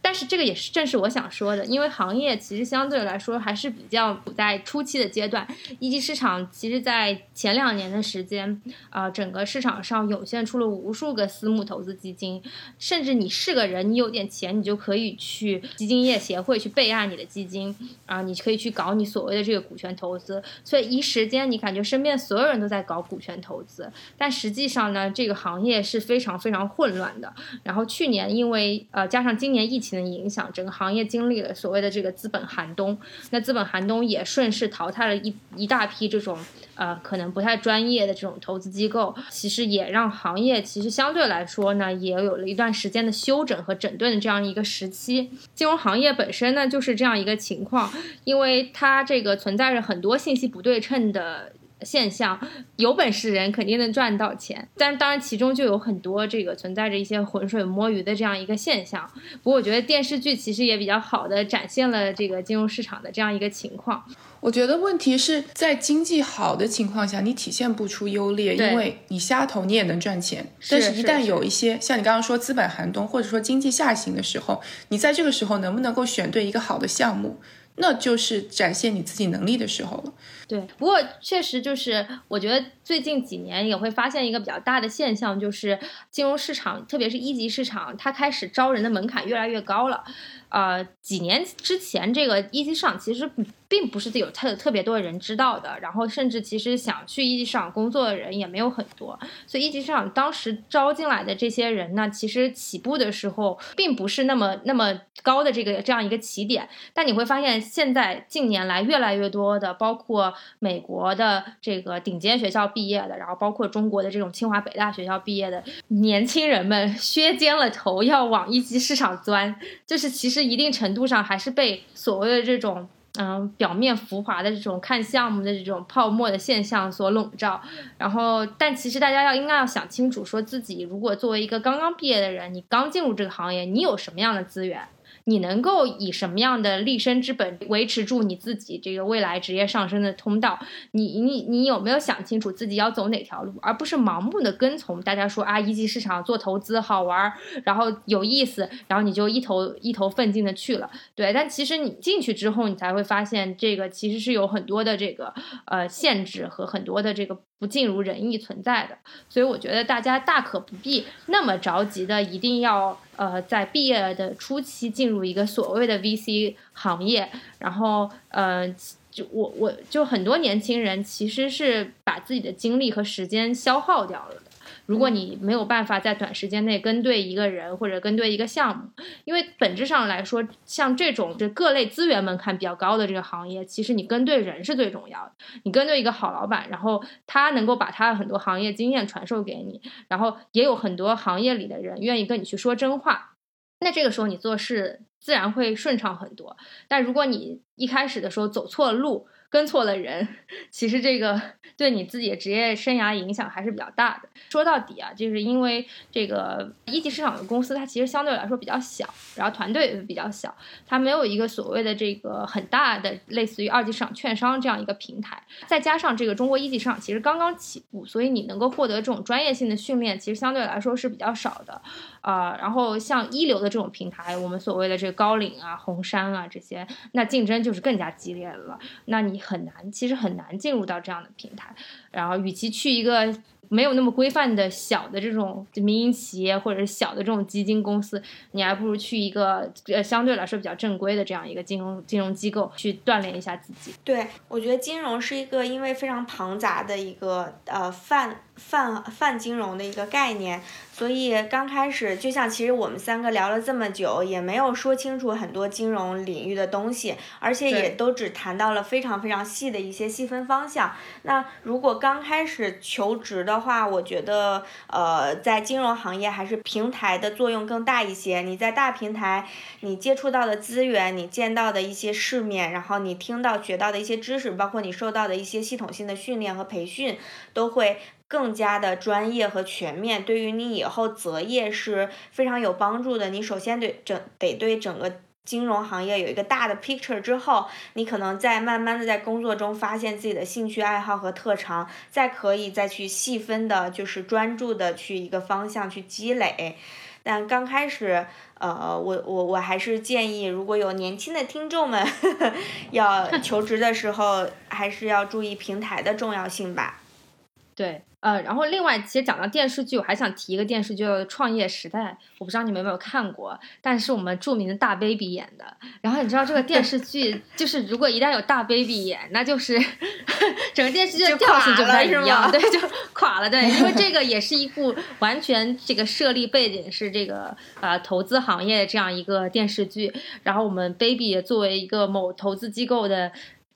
但是这个也是正是我想说的，因为行业其实相对来说还是比较处在初期的阶段。一级市场其实，在前两年的时间，啊，整个市场上涌现出了无数个私募投资基金，甚至你是个人，你有点钱，你就可以去基金业协会去备案你的基金，啊，你可以去搞你所谓的这个股权投资。所以一时间，你感觉身边所有人都在搞股权投资，但实际上呢，这个行业是非常非常混乱的。然后去年因为呃，加上今年疫情。情的影响，整个行业经历了所谓的这个资本寒冬，那资本寒冬也顺势淘汰了一一大批这种呃可能不太专业的这种投资机构，其实也让行业其实相对来说呢，也有了一段时间的休整和整顿的这样一个时期。金融行业本身呢就是这样一个情况，因为它这个存在着很多信息不对称的。现象，有本事人肯定能赚到钱。但当然，其中就有很多这个存在着一些浑水摸鱼的这样一个现象。不过，我觉得电视剧其实也比较好的展现了这个金融市场的这样一个情况。我觉得问题是在经济好的情况下，你体现不出优劣，因为你瞎投你也能赚钱。但是，一旦有一些像你刚刚说资本寒冬，或者说经济下行的时候，你在这个时候能不能够选对一个好的项目？那就是展现你自己能力的时候了。对，不过确实就是，我觉得最近几年也会发现一个比较大的现象，就是金融市场，特别是一级市场，它开始招人的门槛越来越高了。呃，几年之前，这个一级市场其实并不是有特特别多的人知道的，然后甚至其实想去一级市场工作的人也没有很多，所以一级市场当时招进来的这些人呢，其实起步的时候并不是那么那么高的这个这样一个起点。但你会发现，现在近年来越来越多的，包括美国的这个顶尖学校毕业的，然后包括中国的这种清华北大学校毕业的年轻人们，削尖了头要往一级市场钻，就是其实。一定程度上还是被所谓的这种嗯表面浮华的这种看项目的这种泡沫的现象所笼罩，然后但其实大家要应该要想清楚，说自己如果作为一个刚刚毕业的人，你刚进入这个行业，你有什么样的资源？你能够以什么样的立身之本维持住你自己这个未来职业上升的通道？你你你有没有想清楚自己要走哪条路，而不是盲目的跟从大家说啊一级市场做投资好玩，然后有意思，然后你就一头一头奋进的去了。对，但其实你进去之后，你才会发现这个其实是有很多的这个呃限制和很多的这个。不尽如人意存在的，所以我觉得大家大可不必那么着急的，一定要呃在毕业的初期进入一个所谓的 VC 行业，然后呃就我我就很多年轻人其实是把自己的精力和时间消耗掉了。如果你没有办法在短时间内跟对一个人或者跟对一个项目，因为本质上来说，像这种这各类资源门槛比较高的这个行业，其实你跟对人是最重要的。你跟对一个好老板，然后他能够把他的很多行业经验传授给你，然后也有很多行业里的人愿意跟你去说真话，那这个时候你做事自然会顺畅很多。但如果你一开始的时候走错了路，跟错了人，其实这个对你自己的职业生涯影响还是比较大的。说到底啊，就是因为这个一级市场的公司，它其实相对来说比较小，然后团队也比较小，它没有一个所谓的这个很大的类似于二级市场券商这样一个平台。再加上这个中国一级市场其实刚刚起步，所以你能够获得这种专业性的训练，其实相对来说是比较少的。啊，然后像一流的这种平台，我们所谓的这个高领啊、红杉啊这些，那竞争就是更加激烈了。那你很难，其实很难进入到这样的平台。然后，与其去一个。没有那么规范的小的这种民营企业或者是小的这种基金公司，你还不如去一个呃相对来说比较正规的这样一个金融金融机构去锻炼一下自己。对，我觉得金融是一个因为非常庞杂的一个呃泛泛泛金融的一个概念，所以刚开始就像其实我们三个聊了这么久，也没有说清楚很多金融领域的东西，而且也都只谈到了非常非常细的一些细分方向。那如果刚开始求职的，话，我觉得，呃，在金融行业还是平台的作用更大一些。你在大平台，你接触到的资源，你见到的一些世面，然后你听到、学到的一些知识，包括你受到的一些系统性的训练和培训，都会更加的专业和全面，对于你以后择业是非常有帮助的。你首先对整得对整个。金融行业有一个大的 picture 之后，你可能在慢慢的在工作中发现自己的兴趣爱好和特长，再可以再去细分的，就是专注的去一个方向去积累。但刚开始，呃，我我我还是建议，如果有年轻的听众们呵呵 要求职的时候，还是要注意平台的重要性吧。对。呃，然后另外，其实讲到电视剧，我还想提一个电视剧《创业时代》，我不知道你们有没有看过，但是我们著名的大 baby 演的。然后你知道这个电视剧，就是如果一旦有大 baby 演，那就是 整个电视剧的调性就不太一样，对，就垮了，对，因为这个也是一部完全这个设立背景是这个呃投资行业这样一个电视剧，然后我们 baby 作为一个某投资机构的。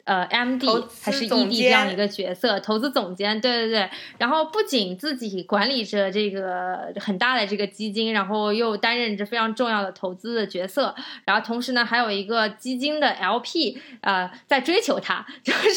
呃，MD 还是 ED 这样一个角色，投资总监，对对对。然后不仅自己管理着这个很大的这个基金，然后又担任着非常重要的投资的角色，然后同时呢，还有一个基金的 LP，呃，在追求他，就是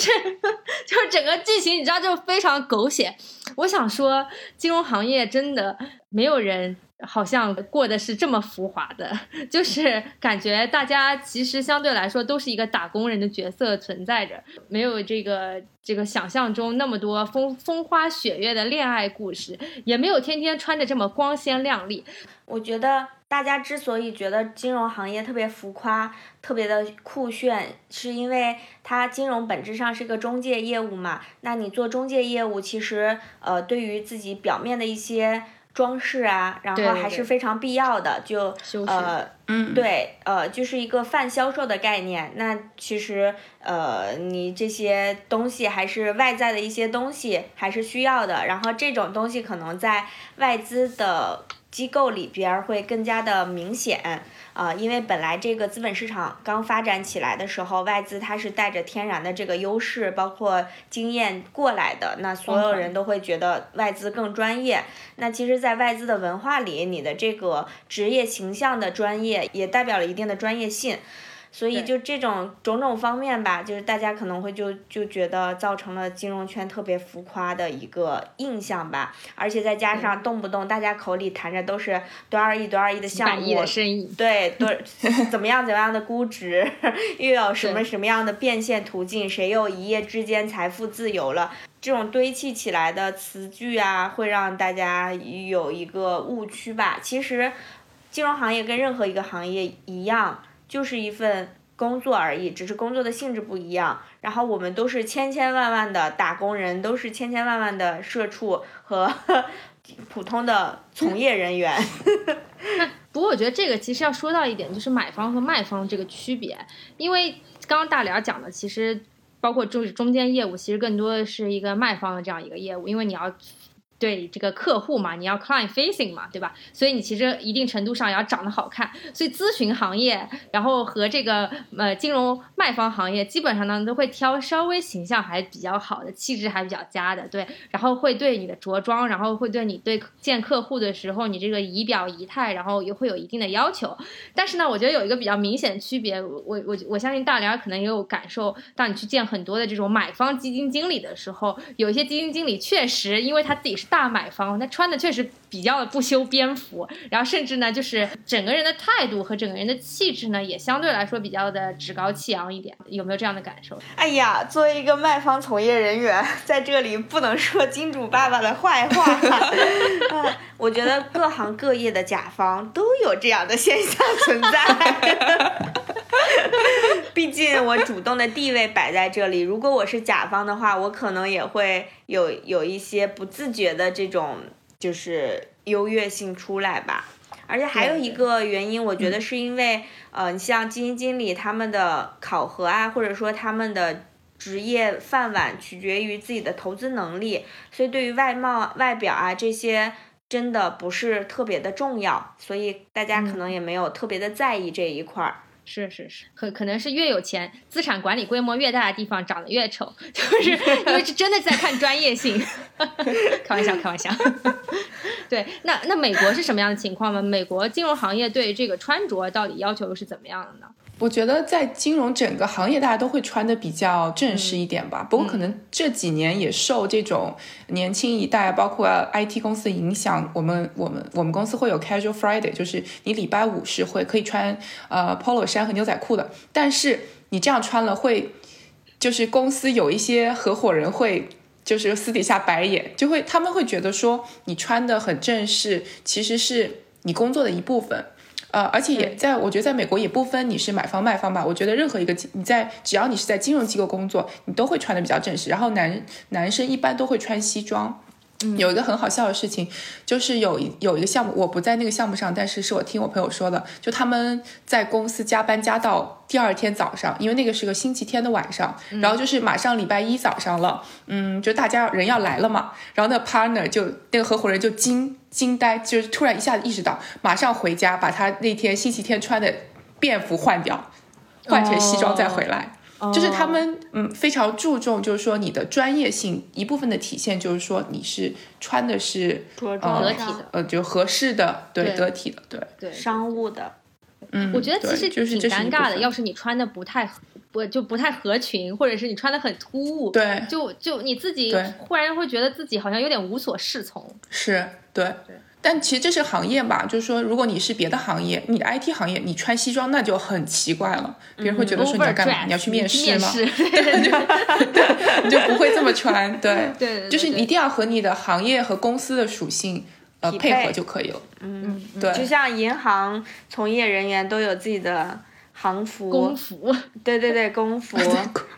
就是整个剧情你知道就非常狗血。我想说，金融行业真的没有人。好像过的是这么浮华的，就是感觉大家其实相对来说都是一个打工人的角色存在着，没有这个这个想象中那么多风风花雪月的恋爱故事，也没有天天穿着这么光鲜亮丽。我觉得大家之所以觉得金融行业特别浮夸、特别的酷炫，是因为它金融本质上是个中介业务嘛。那你做中介业务，其实呃，对于自己表面的一些。装饰啊，然后还是非常必要的，就呃，嗯，对，呃，就是一个泛销售的概念。那其实呃，你这些东西还是外在的一些东西还是需要的，然后这种东西可能在外资的机构里边会更加的明显。啊，因为本来这个资本市场刚发展起来的时候，外资它是带着天然的这个优势，包括经验过来的，那所有人都会觉得外资更专业。那其实，在外资的文化里，你的这个职业形象的专业也代表了一定的专业性。所以就这种种种方面吧，就是大家可能会就就觉得造成了金融圈特别浮夸的一个印象吧，而且再加上动不动大家口里谈着都是多少亿多少亿的项目，对，多 怎么样怎么样的估值，又有什么什么样的变现途径，谁又一夜之间财富自由了，这种堆砌起来的词句啊，会让大家有一个误区吧。其实，金融行业跟任何一个行业一样。就是一份工作而已，只是工作的性质不一样。然后我们都是千千万万的打工人，都是千千万万的社畜和 普通的从业人员。不过我觉得这个其实要说到一点，就是买方和卖方这个区别。因为刚刚大连讲的，其实包括就是中间业务，其实更多的是一个卖方的这样一个业务，因为你要。对这个客户嘛，你要 client facing 嘛，对吧？所以你其实一定程度上也要长得好看。所以咨询行业，然后和这个呃金融卖方行业，基本上呢都会挑稍微形象还比较好的，气质还比较佳的，对。然后会对你的着装，然后会对你对见客户的时候，你这个仪表仪态，然后也会有一定的要求。但是呢，我觉得有一个比较明显的区别，我我我相信大连可能也有感受。当你去见很多的这种买方基金经理的时候，有一些基金经理确实因为他自己是大。大买方，他穿的确实比较的不修边幅，然后甚至呢，就是整个人的态度和整个人的气质呢，也相对来说比较的趾高气扬一点。有没有这样的感受？哎呀，作为一个卖方从业人员，在这里不能说金主爸爸的坏话。我觉得各行各业的甲方都有这样的现象存在。毕竟我主动的地位摆在这里，如果我是甲方的话，我可能也会有有一些不自觉的这种就是优越性出来吧。而且还有一个原因，我觉得是因为，呃，你像基金经理他们的考核啊，或者说他们的职业饭碗取决于自己的投资能力，所以对于外貌、外表啊这些真的不是特别的重要，所以大家可能也没有特别的在意这一块儿。是是是，可可能是越有钱，资产管理规模越大的地方长得越丑，就是因为是真的在看专业性。开玩笑，开玩笑。对，那那美国是什么样的情况呢？美国金融行业对这个穿着到底要求是怎么样的呢？我觉得在金融整个行业，大家都会穿的比较正式一点吧。不过可能这几年也受这种年轻一代，包括 IT 公司的影响，我们我们我们公司会有 Casual Friday，就是你礼拜五是会可以穿呃 Polo 衫和牛仔裤的。但是你这样穿了会，就是公司有一些合伙人会就是私底下白眼，就会他们会觉得说你穿的很正式，其实是你工作的一部分。呃，而且也在，我觉得在美国也不分你是买方卖方吧。我觉得任何一个你在只要你是在金融机构工作，你都会穿的比较正式。然后男男生一般都会穿西装。有一个很好笑的事情，就是有一有一个项目，我不在那个项目上，但是是我听我朋友说的，就他们在公司加班加到第二天早上，因为那个是个星期天的晚上，然后就是马上礼拜一早上了，嗯，就大家人要来了嘛，然后那 partner 就那个合伙人就惊惊呆，就是突然一下子意识到，马上回家把他那天星期天穿的便服换掉，换成西装再回来。就是他们嗯非常注重，就是说你的专业性一部分的体现，就是说你是穿的是着装得体的。呃就合适的，对对。得体的，对，对，商务的，嗯，我觉得其实挺就是这是一尴尬的。要是你穿的不太合不就不太合群，或者是你穿的很突兀，对。就就你自己忽然会觉得自己好像有点无所适从。是，对。对。但其实这是行业吧，就是说，如果你是别的行业，你的 IT 行业，你穿西装那就很奇怪了，别人会觉得说你要干嘛你要去面试吗？面试，对你就不会这么穿，对，对对，就是你一定要和你的行业和公司的属性呃配配合就可以了。嗯，对就像银行从业人员都有自己的行服，工服，对对对，工 服，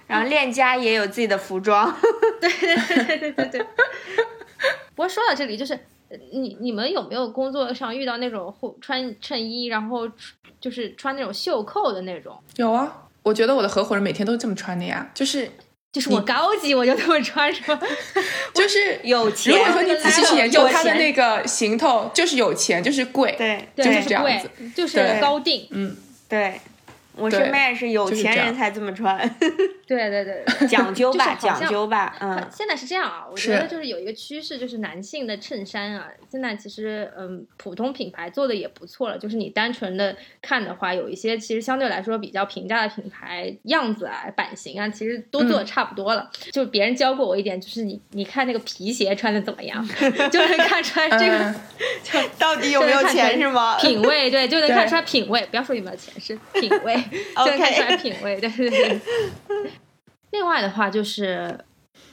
然后链家也有自己的服装，对对对对对对。不过说到这里，就是呃你你们有没有工作上遇到那种后穿衬衣，然后就是穿那种袖扣的那种？有啊，我觉得我的合伙人每天都是这么穿的呀，就是就是我高级，我就这么穿，是吧？就是 有钱。如果说你仔细去研究有他的那个行头，就是有钱，就是贵，对对，就是这样贵子，就是高定。嗯，对，我对身边也是有就是这样钱人才这么穿，对对对，讲究吧，讲究吧，嗯，现在是这样啊，我觉得就是有一个趋势，就是男性的衬衫啊，现在其实嗯，普通品牌做的也不错了。就是你单纯的看的话，有一些其实相对来说比较平价的品牌样子啊、版型啊，其实都做的差不多了。就别人教过我一点，就是你你看那个皮鞋穿的怎么样，就能看出来这个、嗯到底有没有钱是吗？品味，对，就能看出来品味。不要说有没有钱，是品味，就能看出来品味。对对对。另外的话就是，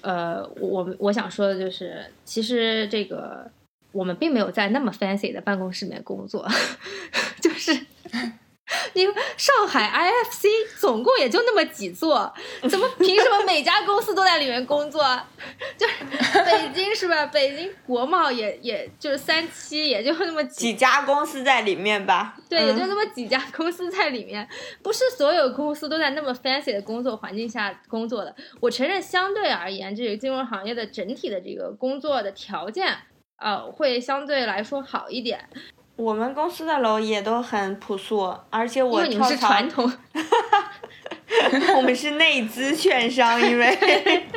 呃，我我想说的就是，其实这个我们并没有在那么 fancy 的办公室里面工作，就是。你上海 IFC 总共也就那么几座，怎么凭什么每家公司都在里面工作？就是北京是吧？北京国贸也也就是三期，也就那么几几家公司在里面吧？对，也就嗯那么几家公司在里面，不是所有公司都在那么 fancy 的工作环境下工作的。我承认，相对而言，这个金融行业的整体的这个工作的条件，呃，会相对来说好一点，我们公司的楼也都很朴素，而且因我跳槽传统，我们是内资券商，因为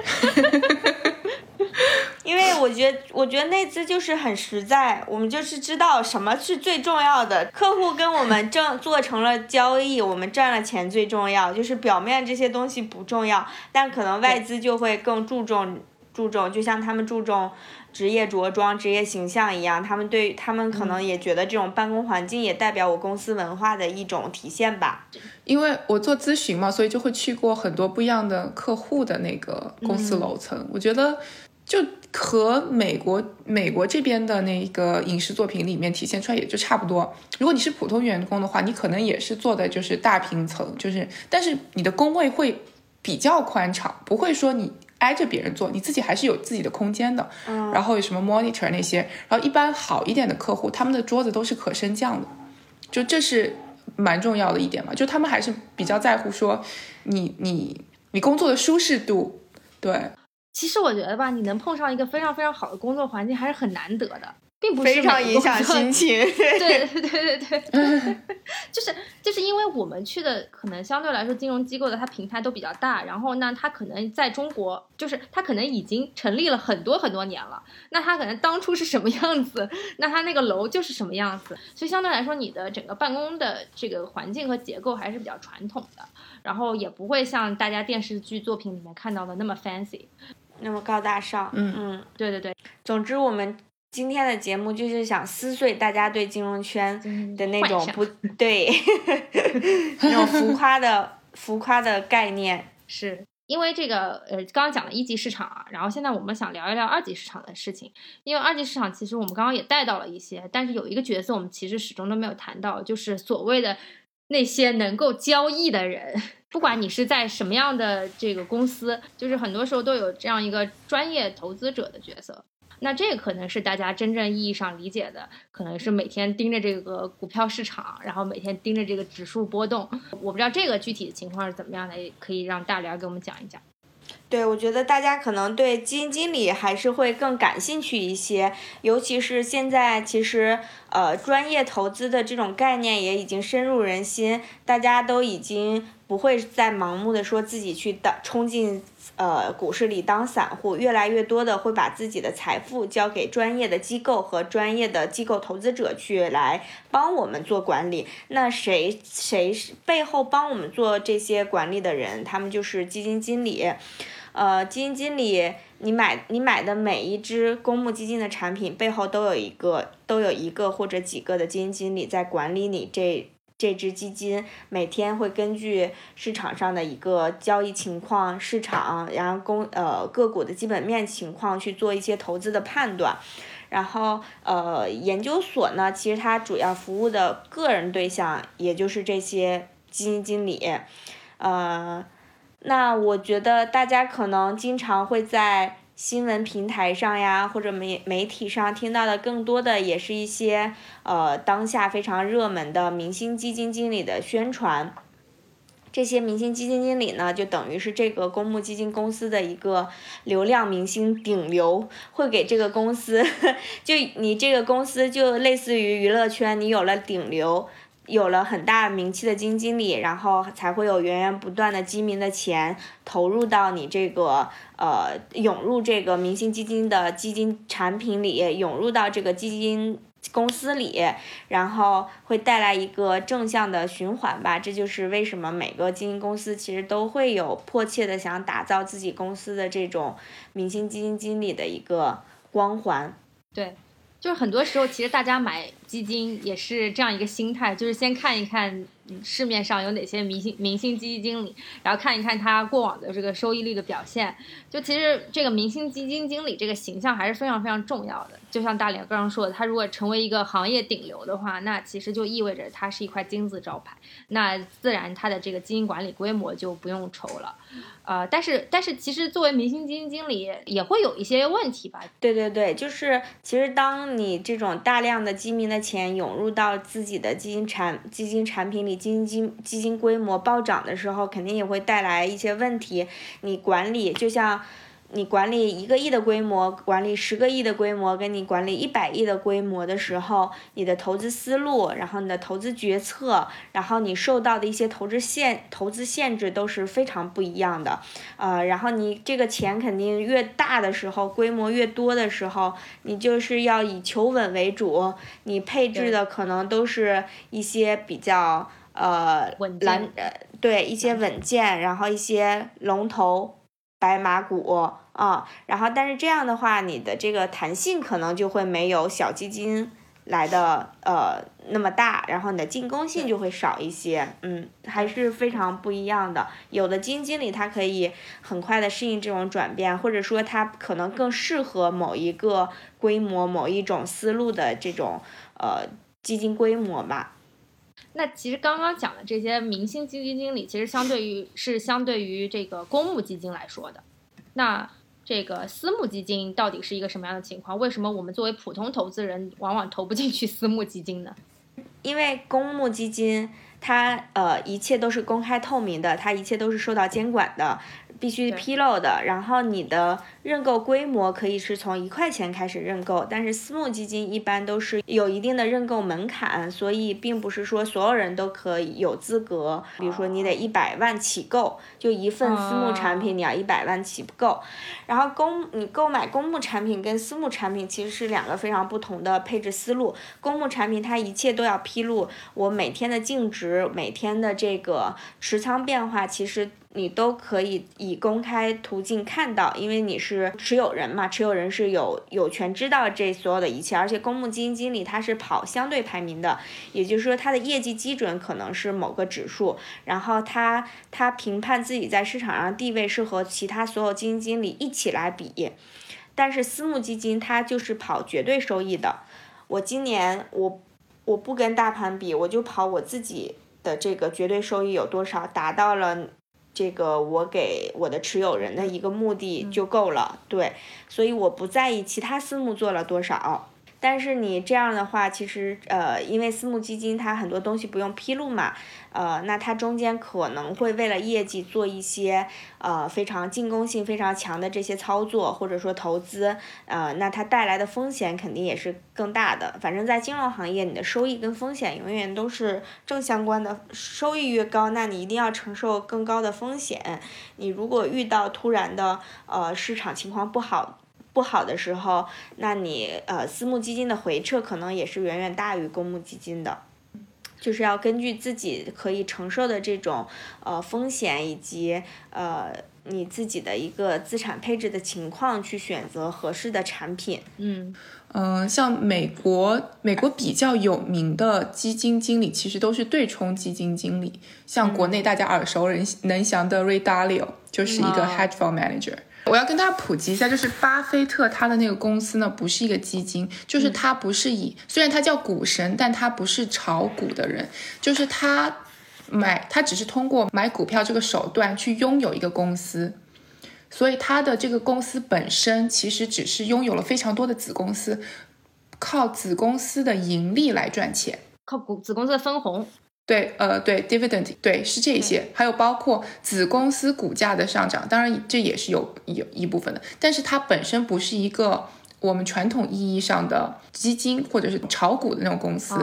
因为我觉得，我觉得内资就是很实在，我们就是知道什么是最重要的，客户跟我们正做成了交易，我们赚了钱最重要，就是表面这些东西不重要，但可能外资就会更注重注重，就像他们注重。职业着装、职业形象一样，他们对他们可能也觉得这种办公环境也代表我公司文化的一种体现吧。因为我做咨询嘛，所以就会去过很多不一样的客户的那个公司楼层。我觉得就和美国美国这边的那个影视作品里面体现出来也就差不多。如果你是普通员工的话，你可能也是做的就是大平层，就是但是你的工位会比较宽敞，不会说你。挨着别人坐，你自己还是有自己的空间的。嗯，然后有什么 monitor 那些，然后一般好一点的客户，他们的桌子都是可升降的，就这是蛮重要的一点嘛，就他们还是比较在乎说你你你工作的舒适度，对，其实我觉得吧，你能碰上一个非常非常好的工作环境，还是很难得的，并不是非常影响心情。对对对对对对，就是就是因为我们去的可能相对来说金融机构的它平台都比较大，然后呢，它可能在中国就是它可能已经成立了很多很多年了，那它可能当初是什么样子，那它那个楼就是什么样子，所以相对来说你的整个办公的这个环境和结构还是比较传统的，然后也不会像大家电视剧作品里面看到的那么 fancy。那么高大上，嗯嗯。对对对，总之，我们今天的节目就是想撕碎大家对金融圈的那种不 对那种浮夸的浮夸的概念。是因为这个呃，刚刚讲了一级市场啊，然后现在我们想聊一聊二级市场的事情。因为二级市场其实我们刚刚也带到了一些，但是有一个角色我们其实始终都没有谈到，就是所谓的那些能够交易的人。不管你是在什么样的这个公司，就是很多时候都有这样一个专业投资者的角色。那这个可能是大家真正意义上理解的，可能是每天盯着这个股票市场，然后每天盯着这个指数波动。我不知道这个具体的情况是怎么样的，可以让大梁给我们讲一讲。对，我觉得大家可能对基金经理还是会更感兴趣一些，尤其是现在其实呃，专业投资的这种概念也已经深入人心，大家都已经不会再盲目的说自己去当冲进呃股市里当散户，越来越多的会把自己的财富交给专业的机构和专业的机构投资者去来帮我们做管理。那谁谁是背后帮我们做这些管理的人？他们就是基金经理。呃，基金经理，你买你买的每一只公募基金的产品背后都有一个都有一个或者几个的基金经理在管理你这这只基金，每天会根据市场上的一个交易情况、市场，然后公呃个股的基本面情况去做一些投资的判断。然后呃，研究所呢，其实它主要服务的个人对象也就是这些基金经理，呃。那我觉得大家可能经常会在新闻平台上呀，或者媒媒体上听到的更多的也是一些呃当下非常热门的明星基金经理的宣传。这些明星基金经理呢，就等于是这个公募基金公司的一个流量明星顶流，会给这个公司，就你这个公司就类似于娱乐圈，你有了顶流。有了很大名气的基金经理，然后才会有源源不断的基民的钱投入到你这个呃涌入这个明星基金的基金产品里，涌入到这个基金公司里，然后会带来一个正向的循环吧。这就是为什么每个基金公司其实都会有迫切的想打造自己公司的这种明星基金经理的一个光环。对。就是很多时候，其实大家买基金也是这样一个心态，就是先看一看市面上有哪些明星明星基金经理，然后看一看他过往的这个收益率的表现。就其实这个明星基金经理这个形象还是非常非常重要的。就像大脸刚刚说的，他如果成为一个行业顶流的话，那其实就意味着他是一块金字招牌，那自然他的这个基金管理规模就不用愁了。呃，但是但是其实作为明星基金经理也会有一些问题吧？对对对，就是其实当你这种大量的基民的钱涌入到自己的基金产基金产品里，基金基基金规模暴涨的时候，肯定也会带来一些问题。你管理就像。你管理一个亿的规模，管理十个亿的规模，跟你管理一百亿的规模的时候，你的投资思路，然后你的投资决策，然后你受到的一些投资限投资限制都是非常不一样的。呃，然后你这个钱肯定越大的时候，规模越多的时候，你就是要以求稳为主，你配置的可能都是一些比较呃蓝呃对一些稳健，然后一些龙头。白马股啊，然后但是这样的话，你的这个弹性可能就会没有小基金来的呃那么大，然后你的进攻性就会少一些，嗯，还是非常不一样的。有的基金经理他可以很快的适应这种转变，或者说他可能更适合某一个规模、某一种思路的这种呃基金规模吧。那其实刚刚讲的这些明星基金经理，其实相对于是相对于这个公募基金来说的。那这个私募基金到底是一个什么样的情况？为什么我们作为普通投资人往往投不进去私募基金呢？因为公募基金它呃一切都是公开透明的，它一切都是受到监管的。必须披露的，然后你的认购规模可以是从一块钱开始认购，但是私募基金一般都是有一定的认购门槛，所以并不是说所有人都可以有资格。比如说你得一百万起购，就一份私募产品你要一百万起购。然后公你购买公募产品跟私募产品其实是两个非常不同的配置思路。公募产品它一切都要披露，我每天的净值、每天的这个持仓变化，其实。你都可以以公开途径看到，因为你是持有人嘛，持有人是有有权知道这所有的一切。而且公募基金经理他是跑相对排名的，也就是说他的业绩基准可能是某个指数，然后他他评判自己在市场上地位是和其他所有基金经理一起来比。但是私募基金它就是跑绝对收益的，我今年我我不跟大盘比，我就跑我自己的这个绝对收益有多少，达到了。这个我给我的持有人的一个目的就够了，对，所以我不在意其他私募做了多少。但是你这样的话，其实呃，因为私募基金它很多东西不用披露嘛，呃，那它中间可能会为了业绩做一些呃非常进攻性非常强的这些操作或者说投资，呃，那它带来的风险肯定也是更大的。反正，在金融行业，你的收益跟风险永远都是正相关的，收益越高，那你一定要承受更高的风险。你如果遇到突然的呃市场情况不好。不好的时候，那你呃私募基金的回撤可能也是远远大于公募基金的，就是要根据自己可以承受的这种呃风险以及呃你自己的一个资产配置的情况去选择合适的产品。嗯嗯，像美国，美国比较有名的基金经理其实都是对冲基金经理，像国内大家耳熟能能详的 Ray Dalio 就是一个 hedge fund manager。我要跟大家普及一下，就是巴菲特他的那个公司呢，不是一个基金，就是他不是以，虽然他叫股神，但他不是炒股的人，就是他买，他只是通过买股票这个手段去拥有一个公司，所以他的这个公司本身其实只是拥有了非常多的子公司，靠子公司的盈利来赚钱，靠股子公司的分红。对，呃，对，dividend，对，是这些，还有包括子公司股价的上涨，当然这也是有有一部分的，但是它本身不是一个我们传统意义上的基金或者是炒股的那种公司，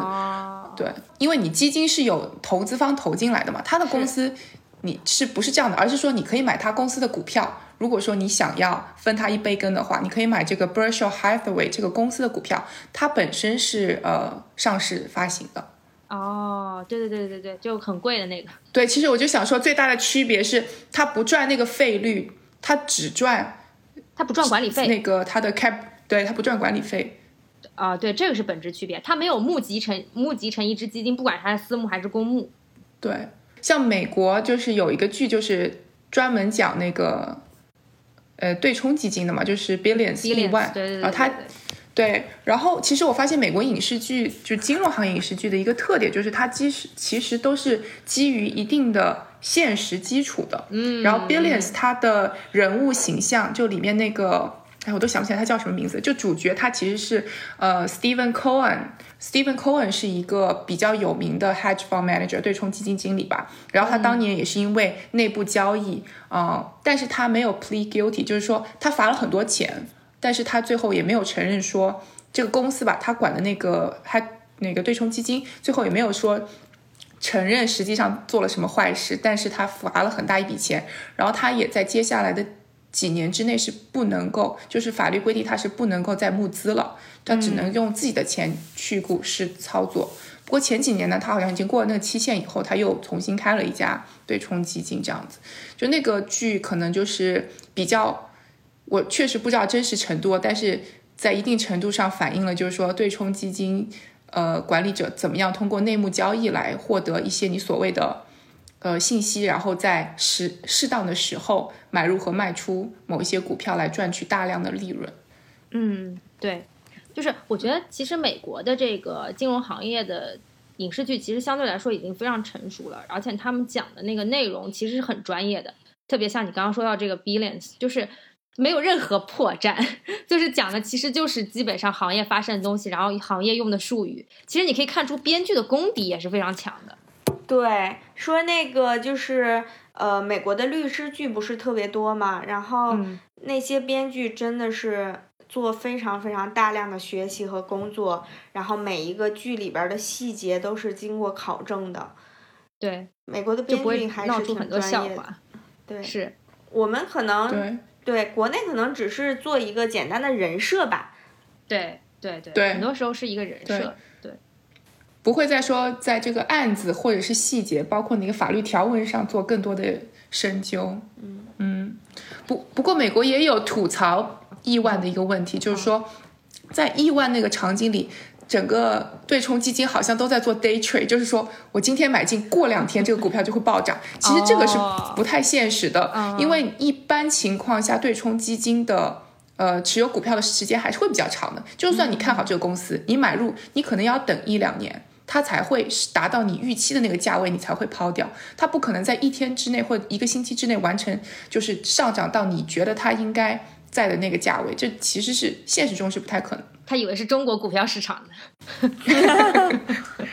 对，因为你基金是有投资方投进来的嘛，他的公司你是不是这样的，而是说你可以买他公司的股票，如果说你想要分他一杯羹的话，你可以买这个 Berkshire Hathaway 这个公司的股票，它本身是呃上市发行的。哦，对对对对对，就很贵的那个。对，其实我就想说，最大的区别是，它不赚那个费率，它只赚，它不赚管理费。那个它的 cap，对，它不赚管理费。啊，对，这个是本质区别。它没有募集成募集成一支基金，不管它是私募还是公募。对，像美国就是有一个剧，就是专门讲那个，呃，对冲基金的嘛，就是 Billions 亿万，然后它。对，然后其实我发现美国影视剧就金融行业影视剧的一个特点，就是它基实其实都是基于一定的现实基础的。嗯，然后 Billions 它的人物形象，就里面那个，哎，我都想不起来他叫什么名字。就主角他其实是呃 Stephen Cohen，Stephen Cohen 是一个比较有名的 hedge fund manager 对冲基金经理吧。然后他当年也是因为内部交易，嗯，但是他没有 plead guilty，就是说他罚了很多钱。但是他最后也没有承认说这个公司吧，他管的那个还那个对冲基金，最后也没有说承认实际上做了什么坏事。但是他罚了很大一笔钱，然后他也在接下来的几年之内是不能够，就是法律规定他是不能够再募资了，他只能用自己的钱去股市操作。不过前几年呢，他好像已经过了那个期限以后，他又重新开了一家对冲基金，这样子。就那个剧可能就是比较。我确实不知道真实程度，但是在一定程度上反映了，就是说对冲基金，呃，管理者怎么样通过内幕交易来获得一些你所谓的，呃，信息，然后在适适当的时候买入和卖出某一些股票来赚取大量的利润。嗯，对，就是我觉得其实美国的这个金融行业的影视剧其实相对来说已经非常成熟了，而且他们讲的那个内容其实是很专业的，特别像你刚刚说到这个 Billions，就是。没有任何破绽，就是讲的其实就是基本上行业发生的东西，然后行业用的术语。其实你可以看出编剧的功底也是非常强的。对，说那个就是呃，美国的律师剧不是特别多嘛，然后那些编剧真的是做非常非常大量的学习和工作，然后每一个剧里边的细节都是经过考证的。对，美国的编剧还是挺专业的。对，是我们可能对。国内可能只是做一个简单的人设吧。对对对，很多时候是一个人设。对，不会再说在这个案子或者是细节，包括那个法律条文上做更多的深究。嗯嗯，不不过美国也有吐槽亿万的一个问题，就是说在亿万那个场景里。整个对冲基金好像都在做 day trade，就是说我今天买进，过两天这个股票就会暴涨。其实这个是不太现实的，因为一般情况下对冲基金的呃持有股票的时间还是会比较长的。就算你看好这个公司，你买入，你可能要等一两年，它才会达到你预期的那个价位，你才会抛掉。它不可能在一天之内或一个星期之内完成，就是上涨到你觉得它应该在的那个价位。这其实是现实中是不太可能。他以为是中国股票市场的。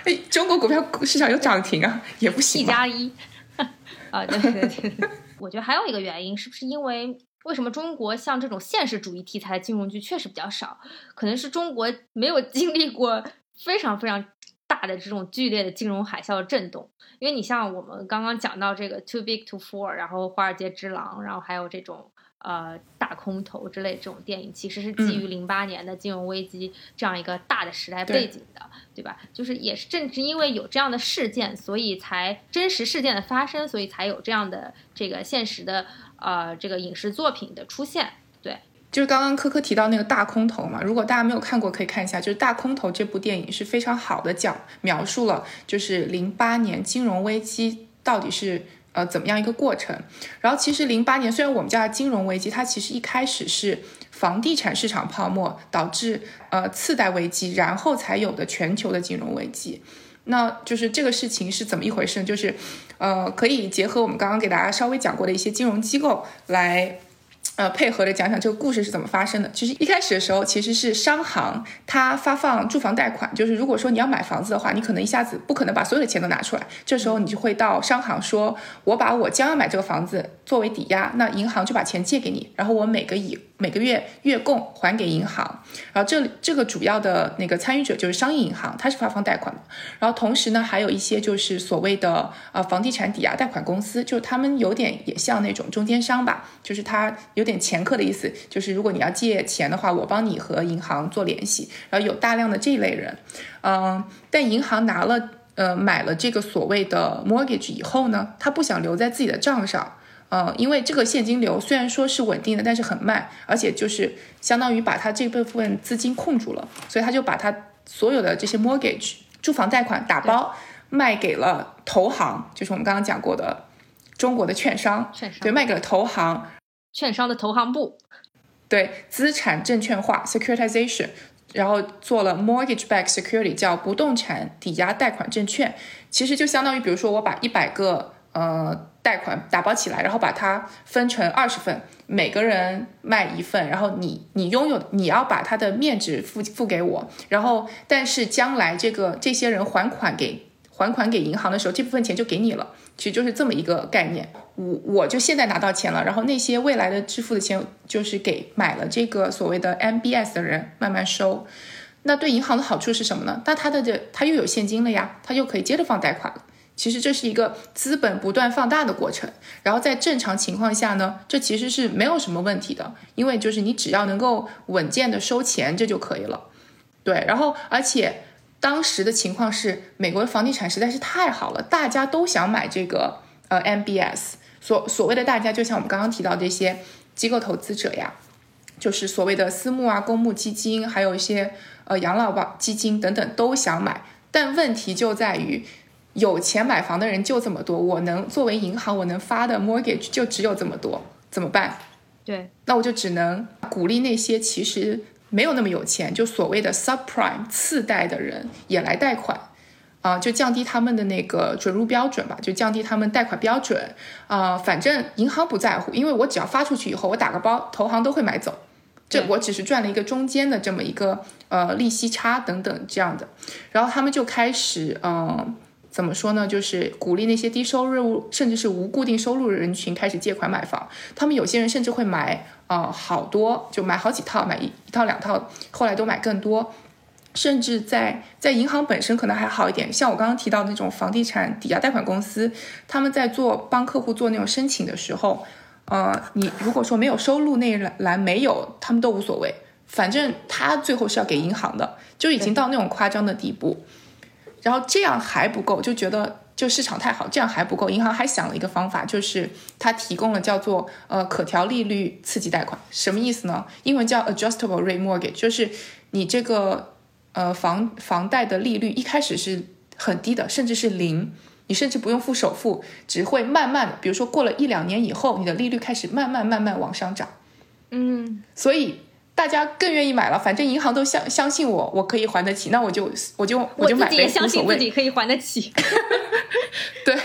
哎，中国股票市场有涨停啊，也不行。一加一。啊，对对对。我觉得还有一个原因，是不是因为为什么中国像这种现实主义题材的金融剧确实比较少？可能是中国没有经历过非常非常大的这种剧烈的金融海啸的震动。因为你像我们刚刚讲到这个《Too Big to Fall》，然后《华尔街之狼》，然后还有这种呃大空头之类这种电影，其实是基于零八年的金融危机这样一个大的时代背景的。对吧？就是也是正是因为有这样的事件，所以才真实事件的发生，所以才有这样的这个现实的呃这个影视作品的出现。对，就是刚刚科科提到那个大空头嘛，如果大家没有看过，可以看一下，就是《大空头》这部电影是非常好的讲描述了，就是零八年金融危机到底是呃怎么样一个过程。然后其实零八年虽然我们叫它金融危机，它其实一开始是。房地产市场泡沫导致呃次贷危机，然后才有的全球的金融危机。那就是这个事情是怎么一回事？就是呃，可以结合我们刚刚给大家稍微讲过的一些金融机构来。呃，配合着讲讲这个故事是怎么发生的。其实一开始的时候，其实是商行它发放住房贷款，就是如果说你要买房子的话，你可能一下子不可能把所有的钱都拿出来，这时候你就会到商行说，我把我将要买这个房子作为抵押，那银行就把钱借给你，然后我每个以每个月月供还给银行。然后这里这个主要的那个参与者就是商业银行，它是发放贷款的。然后同时呢，还有一些就是所谓的呃房地产抵押贷款公司，就是他们有点也像那种中间商吧，就是他。有点掮客的意思，就是如果你要借钱的话，我帮你和银行做联系。然后有大量的这一类人，嗯，但银行拿了呃买了这个所谓的 mortgage 以后呢，他不想留在自己的账上，嗯，因为这个现金流虽然说是稳定的，但是很慢，而且就是相当于把他这部分资金控住了，所以他就把他所有的这些 mortgage 住房贷款打包卖给了投行，就是我们刚刚讲过的中国的券商，对，卖给了投行。券商的投行部，对资产证券化 （securitization），然后做了 mortgage-backed security，叫不动产抵押贷款证券。其实就相当于，比如说我把一百个呃贷款打包起来，然后把它分成二十份，每个人卖一份，然后你你拥有，你要把它的面值付付给我，然后但是将来这个这些人还款给还款给银行的时候，这部分钱就给你了。其实就是这么一个概念，我我就现在拿到钱了，然后那些未来的支付的钱就是给买了这个所谓的 MBS 的人慢慢收。那对银行的好处是什么呢？那他的这他又有现金了呀，他又可以接着放贷款了。其实这是一个资本不断放大的过程。然后在正常情况下呢，这其实是没有什么问题的，因为就是你只要能够稳健的收钱，这就可以了。对，然后而且。当时的情况是，美国的房地产实在是太好了，大家都想买这个呃 MBS。所所谓的大家，就像我们刚刚提到这些机构投资者呀，就是所谓的私募啊、公募基金，还有一些呃养老保基金等等都想买。但问题就在于，有钱买房的人就这么多，我能作为银行，我能发的 mortgage 就只有这么多，怎么办？对，那我就只能鼓励那些其实。没有那么有钱，就所谓的 subprime 次贷的人也来贷款，啊，就降低他们的那个准入标准吧，就降低他们贷款标准，啊，反正银行不在乎，因为我只要发出去以后，我打个包，投行都会买走，这我只是赚了一个中间的这么一个呃利息差等等这样的，然后他们就开始嗯。怎么说呢？就是鼓励那些低收入甚至是无固定收入的人群开始借款买房。他们有些人甚至会买啊好多，就买好几套，买一一套两套，后来都买更多。甚至在在银行本身可能还好一点，像我刚刚提到那种房地产抵押贷款公司，他们在做帮客户做那种申请的时候，呃，你如果说没有收入那一栏没有，他们都无所谓，反正他最后是要给银行的，就已经到那种夸张的地步。然后这样还不够，就觉得就市场太好，这样还不够。银行还想了一个方法，就是它提供了叫做呃可调利率刺激贷款，什么意思呢？英文叫 adjustable rate mortgage，就是你这个呃房房贷的利率一开始是很低的，甚至是零，你甚至不用付首付，只会慢慢的，比如说过了一两年以后，你的利率开始慢慢慢慢往上涨。嗯，所以。大家更愿意买了，反正银行都相相信我，我可以还得起，那我就我就我就买呗，相信自己可以还得起。对，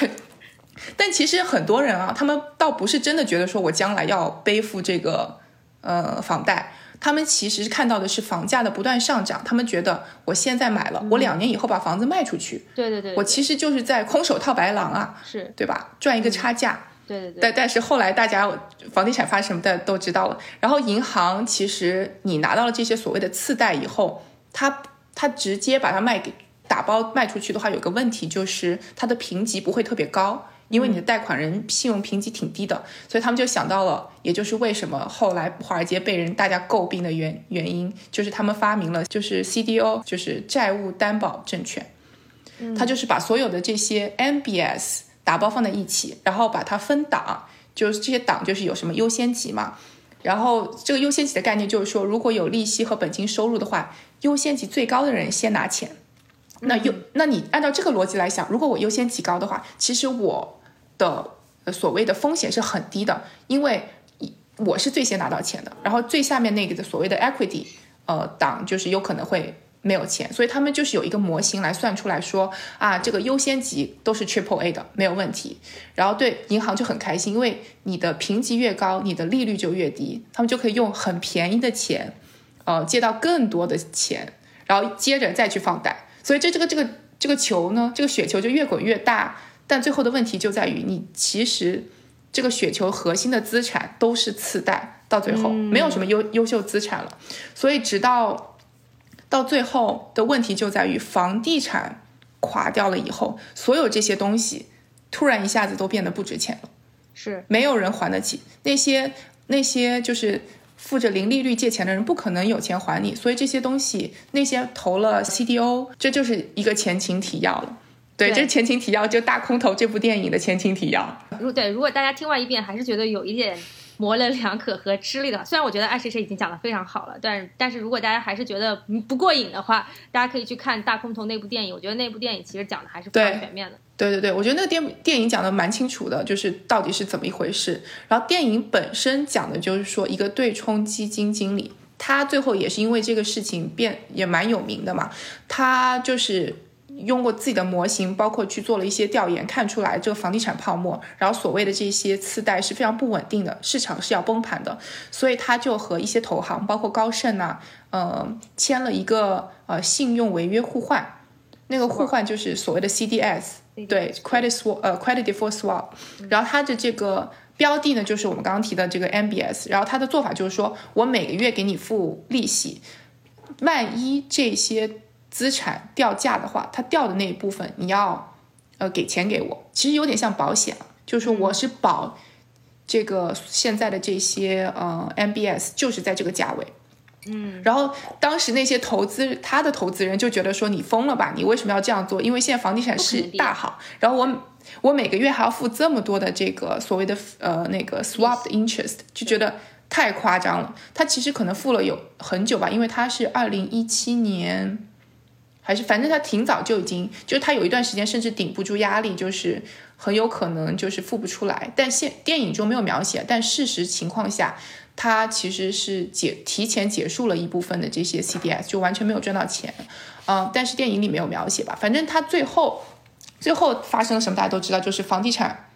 但其实很多人啊，他们倒不是真的觉得说我将来要背负这个呃房贷，他们其实看到的是房价的不断上涨，他们觉得我现在买了，我两年以后把房子卖出去，对对对，我其实就是在空手套白狼啊，是。对吧？赚一个差价。对对对，但但是后来大家房地产发生什么的都知道了，然后银行其实你拿到了这些所谓的次贷以后，它它直接把它卖给打包卖出去的话，有个问题就是它的评级不会特别高，因为你的贷款人信用评级挺低的，所以他们就想到了，也就是为什么后来华尔街被人大家诟病的原原因，就是他们发明了就是 CDO，就是债务担保证券，他就是把所有的这些 MBS。打包放在一起，然后把它分档，就是这些档就是有什么优先级嘛。然后这个优先级的概念就是说，如果有利息和本金收入的话，优先级最高的人先拿钱。那优，那你按照这个逻辑来想，如果我优先级高的话，其实我的所谓的风险是很低的，因为我是最先拿到钱的。然后最下面那个的所谓的 equity，呃，档就是有可能会。没有钱，所以他们就是有一个模型来算出来说啊，这个优先级都是 Triple A 的，没有问题。然后对银行就很开心，因为你的评级越高，你的利率就越低，他们就可以用很便宜的钱，呃，借到更多的钱，然后接着再去放贷。所以这这个这个这个球呢，这个雪球就越滚越大。但最后的问题就在于，你其实这个雪球核心的资产都是次贷，到最后没有什么优优秀资产了。所以直到。到最后的问题就在于房地产垮掉了以后，所有这些东西突然一下子都变得不值钱了，是没有人还得起。那些那些就是付着零利率借钱的人，不可能有钱还你。所以这些东西，那些投了 CDO，这就是一个前情提要了。对，这是前情提要，就《大空头》这部电影的前情提要。如对，如果大家听完一遍还是觉得有一点。模棱两可和吃力的，虽然我觉得爱谁谁已经讲的非常好了，但但是如果大家还是觉得不过瘾的话，大家可以去看《大空头》那部电影。我觉得那部电影其实讲的还是非常全面的。对对对，我觉得那个电电影讲的蛮清楚的，就是到底是怎么一回事。然后电影本身讲的就是说一个对冲基金经理，他最后也是因为这个事情变也蛮有名的嘛，他就是。用过自己的模型，包括去做了一些调研，看出来这个房地产泡沫，然后所谓的这些次贷是非常不稳定的，市场是要崩盘的，所以他就和一些投行，包括高盛呐，呃，签了一个呃信用违约互换，那个互换就是所谓的 CDS，对，credit swap，呃，credit default swap，然后它的这个标的呢，就是我们刚刚提的这个 MBS，然后它的做法就是说我每个月给你付利息，万一这些。资产掉价的话，它掉的那一部分你要，呃，给钱给我，其实有点像保险就是说我是保这个现在的这些呃 MBS 就是在这个价位，嗯，然后当时那些投资他的投资人就觉得说你疯了吧，你为什么要这样做？因为现在房地产是大好，然后我我每个月还要付这么多的这个所谓的呃那个 swap interest，就觉得太夸张了。他其实可能付了有很久吧，因为他是二零一七年。还是反正他挺早就已经，就他有一段时间甚至顶不住压力，就是很有可能就是付不出来。但现电影中没有描写，但事实情况下，他其实是结提前结束了一部分的这些 CDS，就完全没有赚到钱。嗯，但是电影里没有描写吧？反正他最后最后发生了什么，大家都知道，就是房地产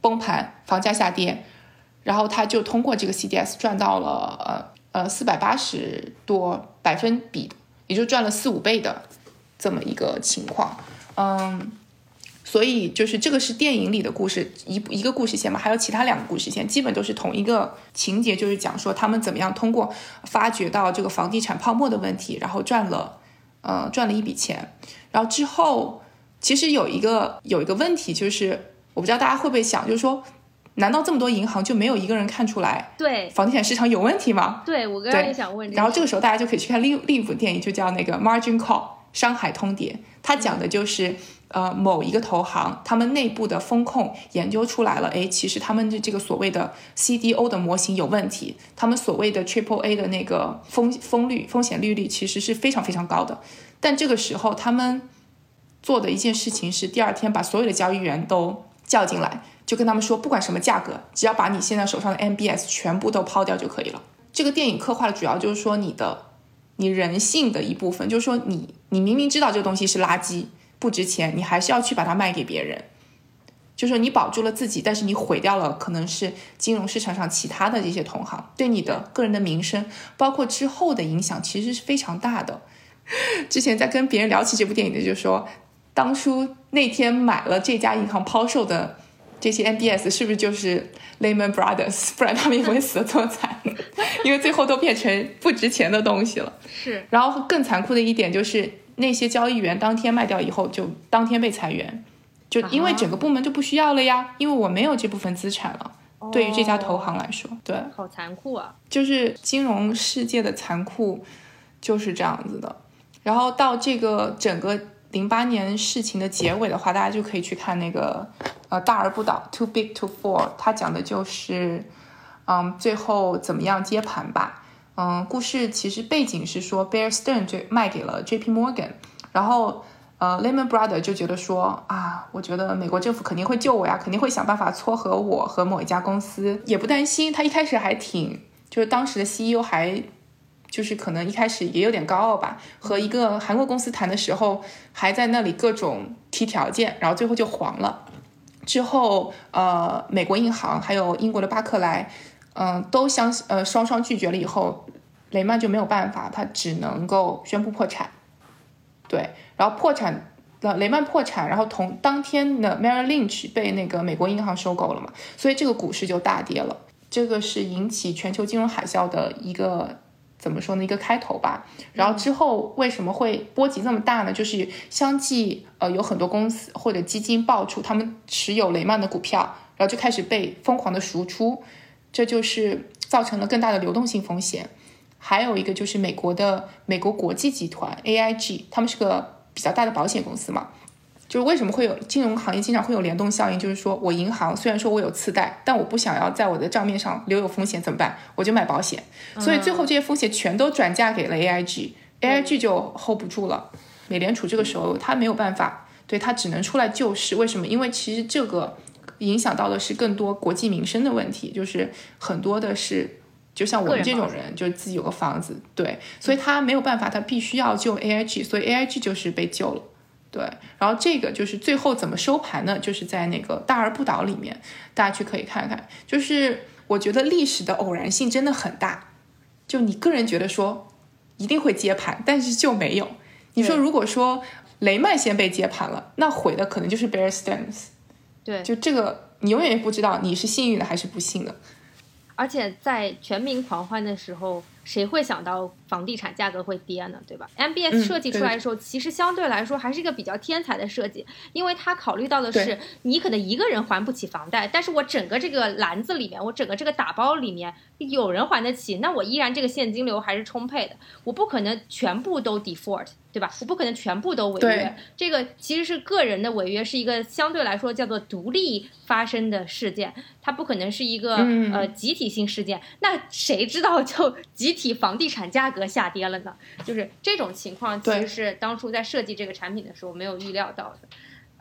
崩盘，房价下跌，然后他就通过这个 CDS 赚到了呃呃四百八十多百分比，也就赚了四五倍的。这么一个情况，嗯，所以就是这个是电影里的故事一一个故事线嘛，还有其他两个故事线，基本都是同一个情节，就是讲说他们怎么样通过发掘到这个房地产泡沫的问题，然后赚了，呃，赚了一笔钱，然后之后其实有一个有一个问题，就是我不知道大家会不会想，就是说，难道这么多银行就没有一个人看出来对。房地产市场有问题吗？对我刚刚也想问，然后这个时候大家就可以去看另另一部电影，就叫那个 Margin Call。上海通牒，它讲的就是，呃，某一个投行，他们内部的风控研究出来了，哎，其实他们的这个所谓的 CDO 的模型有问题，他们所谓的 Triple A 的那个风风率风险利率其实是非常非常高的。但这个时候，他们做的一件事情是，第二天把所有的交易员都叫进来，就跟他们说，不管什么价格，只要把你现在手上的 MBS 全部都抛掉就可以了。这个电影刻画的主要就是说你的。你人性的一部分，就是说，你你明明知道这个东西是垃圾，不值钱，你还是要去把它卖给别人。就是说你保住了自己，但是你毁掉了可能是金融市场上其他的这些同行，对你的个人的名声，包括之后的影响，其实是非常大的。之前在跟别人聊起这部电影的，就说当初那天买了这家银行抛售的这些 MBS，是不是就是 Lehman Brothers？不然他们也不会死的这么惨，因为最后都变成不值钱的东西了。是，然后更残酷的一点就是那些交易员当天卖掉以后，就当天被裁员。就因为整个部门就不需要了呀，因为我没有这部分资产了。对于这家投行来说，对，好残酷啊！就是金融世界的残酷就是这样子的。然后到这个整个零八年事情的结尾的话，大家就可以去看那个呃大而不倒，Too Big to Fall，它讲的就是嗯最后怎么样接盘吧。嗯，故事其实背景是说，Bear Stearns 就卖给了 J P Morgan，然后。呃，Lehman Brothers 就觉得说啊，我觉得美国政府肯定会救我呀，肯定会想办法撮合我和某一家公司，也不担心。他一开始还挺，就是当时的 CEO 还，就是可能一开始也有点高傲吧，和一个韩国公司谈的时候，还在那里各种提条件，然后最后就黄了。之后，呃，美国银行还有英国的巴克莱，嗯，都相呃双双拒绝了以后，雷曼就没有办法，他只能够宣布破产。对。然后破产了，雷曼破产，然后同当天的 Merrill Lynch 被那个美国银行收购了嘛，所以这个股市就大跌了。这个是引起全球金融海啸的一个怎么说呢？一个开头吧。然后之后为什么会波及这么大呢？就是相继呃有很多公司或者基金爆出他们持有雷曼的股票，然后就开始被疯狂的赎出，这就是造成了更大的流动性风险。还有一个就是美国的美国国际集团 AIG，他们是个。比较大的保险公司嘛，就是为什么会有金融行业经常会有联动效应？就是说我银行虽然说我有次贷，但我不想要在我的账面上留有风险，怎么办？我就买保险，所以最后这些风险全都转嫁给了 AIG，AIG 就 hold 不住了。美联储这个时候他没有办法，对他只能出来救市。为什么？因为其实这个影响到的是更多国计民生的问题，就是很多的是。就像我们这种人，就是自己有个房子，对，所以他没有办法，他必须要救 AIG，所以 AIG 就是被救了，对。然后这个就是最后怎么收盘呢？就是在那个大而不倒里面，大家去可以看看。就是我觉得历史的偶然性真的很大，就你个人觉得说一定会接盘，但是就没有。你说如果说雷曼先被接盘了，那毁的可能就是 Bear Stearns，对，就这个你永远也不知道你是幸运的还是不幸的。而且在全民狂欢的时候，谁会想到房地产价格会跌呢？对吧？MBS 设计出来的时候，其实相对来说还是一个比较天才的设计，因为它考虑到的是你可能一个人还不起房贷，但是我整个这个篮子里面，我整个这个打包里面有人还得起，那我依然这个现金流还是充沛的，我不可能全部都 default。对吧？我不可能全部都违约，这个其实是个人的违约，是一个相对来说叫做独立发生的事件，它不可能是一个呃集体性事件。那谁知道就集体房地产价格下跌了呢？就是这种情况，其实是当初在设计这个产品的时候没有预料到的。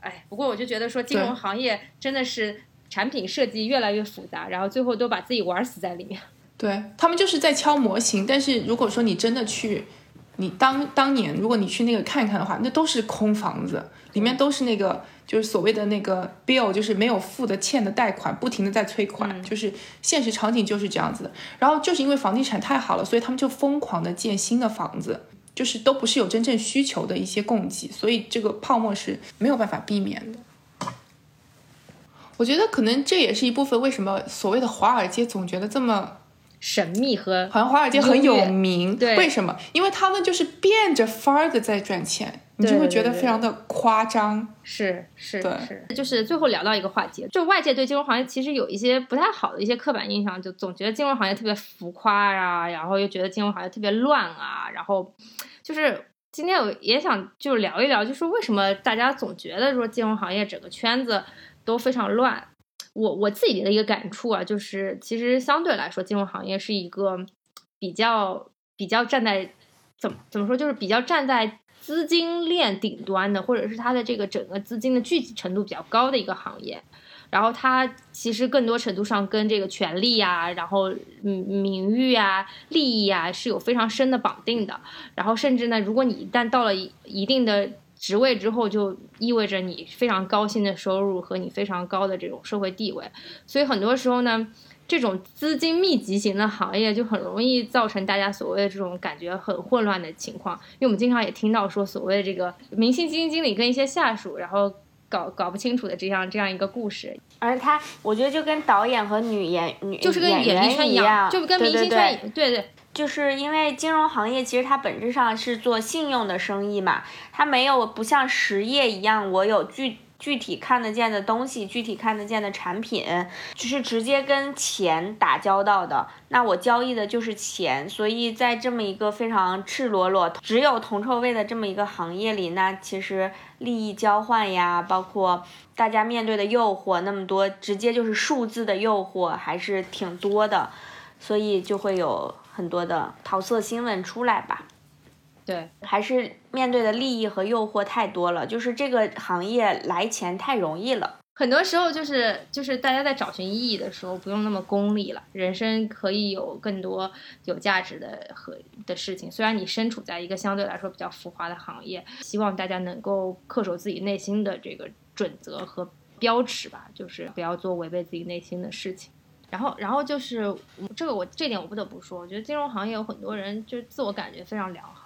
哎，不过我就觉得说金融行业真的是产品设计越来越复杂，然后最后都把自己玩死在里面。对他们就是在敲模型，但是如果说你真的去。你当当年，如果你去那个看看的话，那都是空房子，里面都是那个就是所谓的那个 bill，就是没有付的欠的贷款，不停的在催款，就是现实场景就是这样子的。然后就是因为房地产太好了，所以他们就疯狂的建新的房子，就是都不是有真正需求的一些供给，所以这个泡沫是没有办法避免的。我觉得可能这也是一部分为什么所谓的华尔街总觉得这么。神秘和好像华尔街很有名，对，为什么？因为他们就是变着法儿的在赚钱，你就会觉得非常的夸张。是是是，就是最后聊到一个话题，就外界对金融行业其实有一些不太好的一些刻板印象，就总觉得金融行业特别浮夸啊，然后又觉得金融行业特别乱啊，然后就是今天我也想就聊一聊，就是为什么大家总觉得说金融行业整个圈子都非常乱。我我自己的一个感触啊，就是其实相对来说，金融行业是一个比较比较站在怎么怎么说，就是比较站在资金链顶端的，或者是它的这个整个资金的聚集程度比较高的一个行业。然后它其实更多程度上跟这个权力啊，然后嗯名誉啊、利益啊是有非常深的绑定的。然后甚至呢，如果你一旦到了一定的职位之后，就意味着你非常高薪的收入和你非常高的这种社会地位。所以很多时候呢，这种资金密集型的行业就很容易造成大家所谓的这种感觉很混乱的情况。因为我们经常也听到说，所谓的这个明星基金经理跟一些下属，然后搞搞不清楚的这样这样一个故事。而他，我觉得就跟导演和女演女就是跟演演艺圈一样，就跟明星圈对对对对。就是因为金融行业其实它本质上是做信用的生意嘛，它没有不像实业一样，我有具具体看得见的东西，具体看得见的产品，就是直接跟钱打交道的。那我交易的就是钱，所以在这么一个非常赤裸裸、只有铜臭味的这么一个行业里，那其实利益交换呀，包括大家面对的诱惑那么多，直接就是数字的诱惑还是挺多的，所以就会有。很多的桃色新闻出来吧，对，还是面对的利益和诱惑太多了，就是这个行业来钱太容易了。很多时候就是就是大家在找寻意义的时候，不用那么功利了，人生可以有更多有价值的和的事情。虽然你身处在一个相对来说比较浮华的行业，希望大家能够恪守自己内心的这个准则和标尺吧，就是不要做违背自己内心的事情。然后，然后就是这个，我这点我不得不说，我觉得金融行业有很多人就是自我感觉非常良好，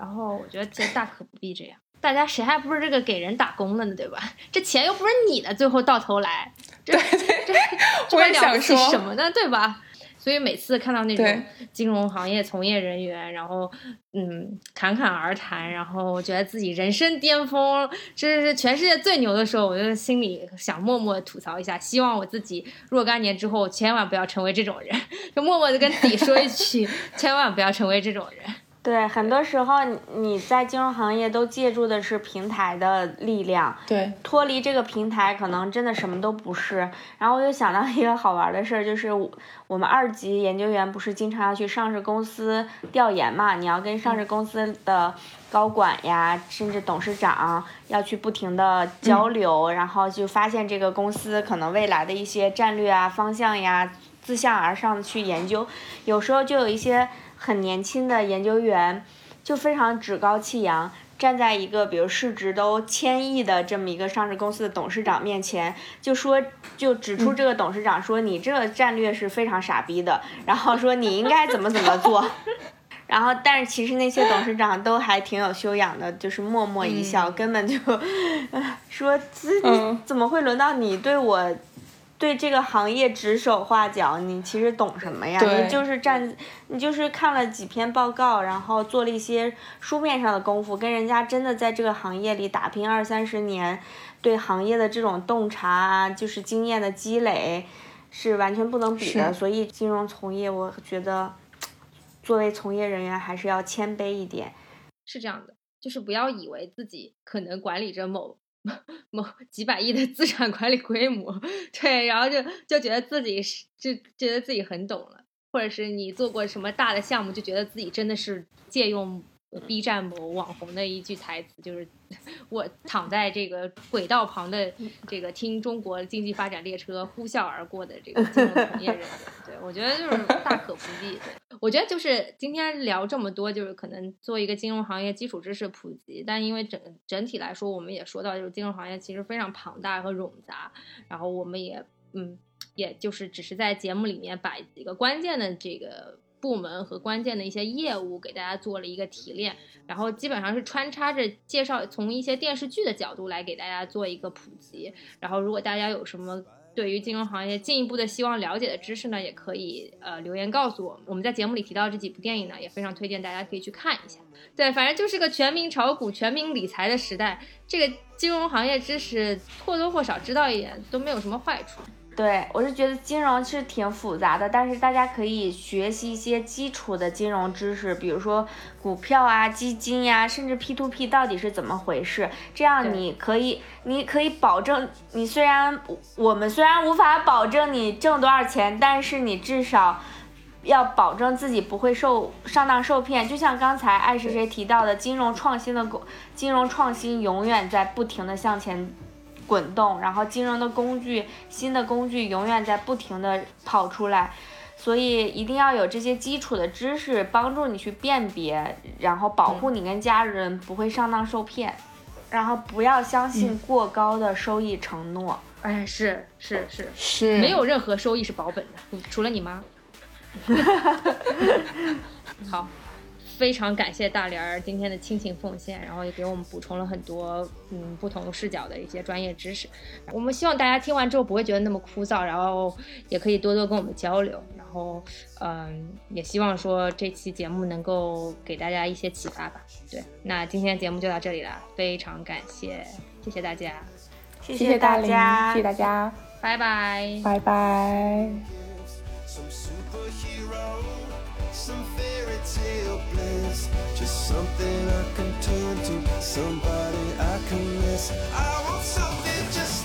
然后我觉得其实大可不必这样，大家谁还不是这个给人打工的呢，对吧？这钱又不是你的，最后到头来，对对对，我也想说什么呢，对吧？所以每次看到那种金融行业从业人员，然后嗯侃侃而谈，然后我觉得自己人生巅峰，这是全世界最牛的时候，我就心里想默默吐槽一下，希望我自己若干年之后千万不要成为这种人，就默默的跟自己说一句，千万不要成为这种人。对，很多时候你在金融行业都借助的是平台的力量，对，脱离这个平台可能真的什么都不是。然后我就想到一个好玩的事儿，就是我们二级研究员不是经常要去上市公司调研嘛？你要跟上市公司的高管呀，甚至董事长要去不停的交流，然后就发现这个公司可能未来的一些战略啊、方向呀，自下而上去研究，有时候就有一些。很年轻的研究员，就非常趾高气扬，站在一个比如市值都千亿的这么一个上市公司的董事长面前，就说就指出这个董事长说你这个战略是非常傻逼的，然后说你应该怎么怎么做，然后但是其实那些董事长都还挺有修养的，就是默默一笑，根本就 说自己怎么会轮到你对我。对这个行业指手画脚，你其实懂什么呀？你就是站，你就是看了几篇报告，然后做了一些书面上的功夫，跟人家真的在这个行业里打拼二三十年，对行业的这种洞察，就是经验的积累，是完全不能比的。所以金融从业，我觉得作为从业人员还是要谦卑一点。是这样的，就是不要以为自己可能管理着某。某几百亿的资产管理规模，对，然后就就觉得自己是就觉得自己很懂了，或者是你做过什么大的项目，就觉得自己真的是借用。B 站某网红的一句台词就是：“我躺在这个轨道旁的 这个听中国经济发展列车呼啸而过的这个金融从业人员。”对我觉得就是大可不必。对我觉得就是今天聊这么多，就是可能做一个金融行业基础知识普及，但因为整整体来说，我们也说到就是金融行业其实非常庞大和冗杂，然后我们也嗯，也就是只是在节目里面把几个关键的这个。部门和关键的一些业务给大家做了一个提炼，然后基本上是穿插着介绍，从一些电视剧的角度来给大家做一个普及。然后如果大家有什么对于金融行业进一步的希望了解的知识呢，也可以呃留言告诉我。我们在节目里提到这几部电影呢，也非常推荐大家可以去看一下。对，反正就是个全民炒股、全民理财的时代，这个金融行业知识或多或少知道一点都没有什么坏处。对，我是觉得金融是挺复杂的，但是大家可以学习一些基础的金融知识，比如说股票啊、基金呀，甚至 P to P 到底是怎么回事，这样你可以，你可以保证，你虽然我们虽然无法保证你挣多少钱，但是你至少要保证自己不会受上当受骗。就像刚才爱谁谁提到的，金融创新的金融创新永远在不停的向前。滚动，然后金融的工具，新的工具永远在不停的跑出来，所以一定要有这些基础的知识帮助你去辨别，然后保护你跟家人不会上当受骗。然后不要相信过高的收益承诺。哎，是是是，是没有任何收益是保本的，除了你妈。好，非常感谢大莲儿今天的倾情奉献，然后也给我们补充了很多嗯不同视角的一些专业知识。我们希望大家听完之后不会觉得那么枯燥，然后也可以多多跟我们交流。然后嗯，也希望说这期节目能够给大家一些启发吧。对，那今天的节目就到这里了，非常感谢，谢谢大家，谢谢大家，谢谢大家，拜拜。拜拜。Fairy bliss. Just something I can turn to, somebody I can miss. I want something just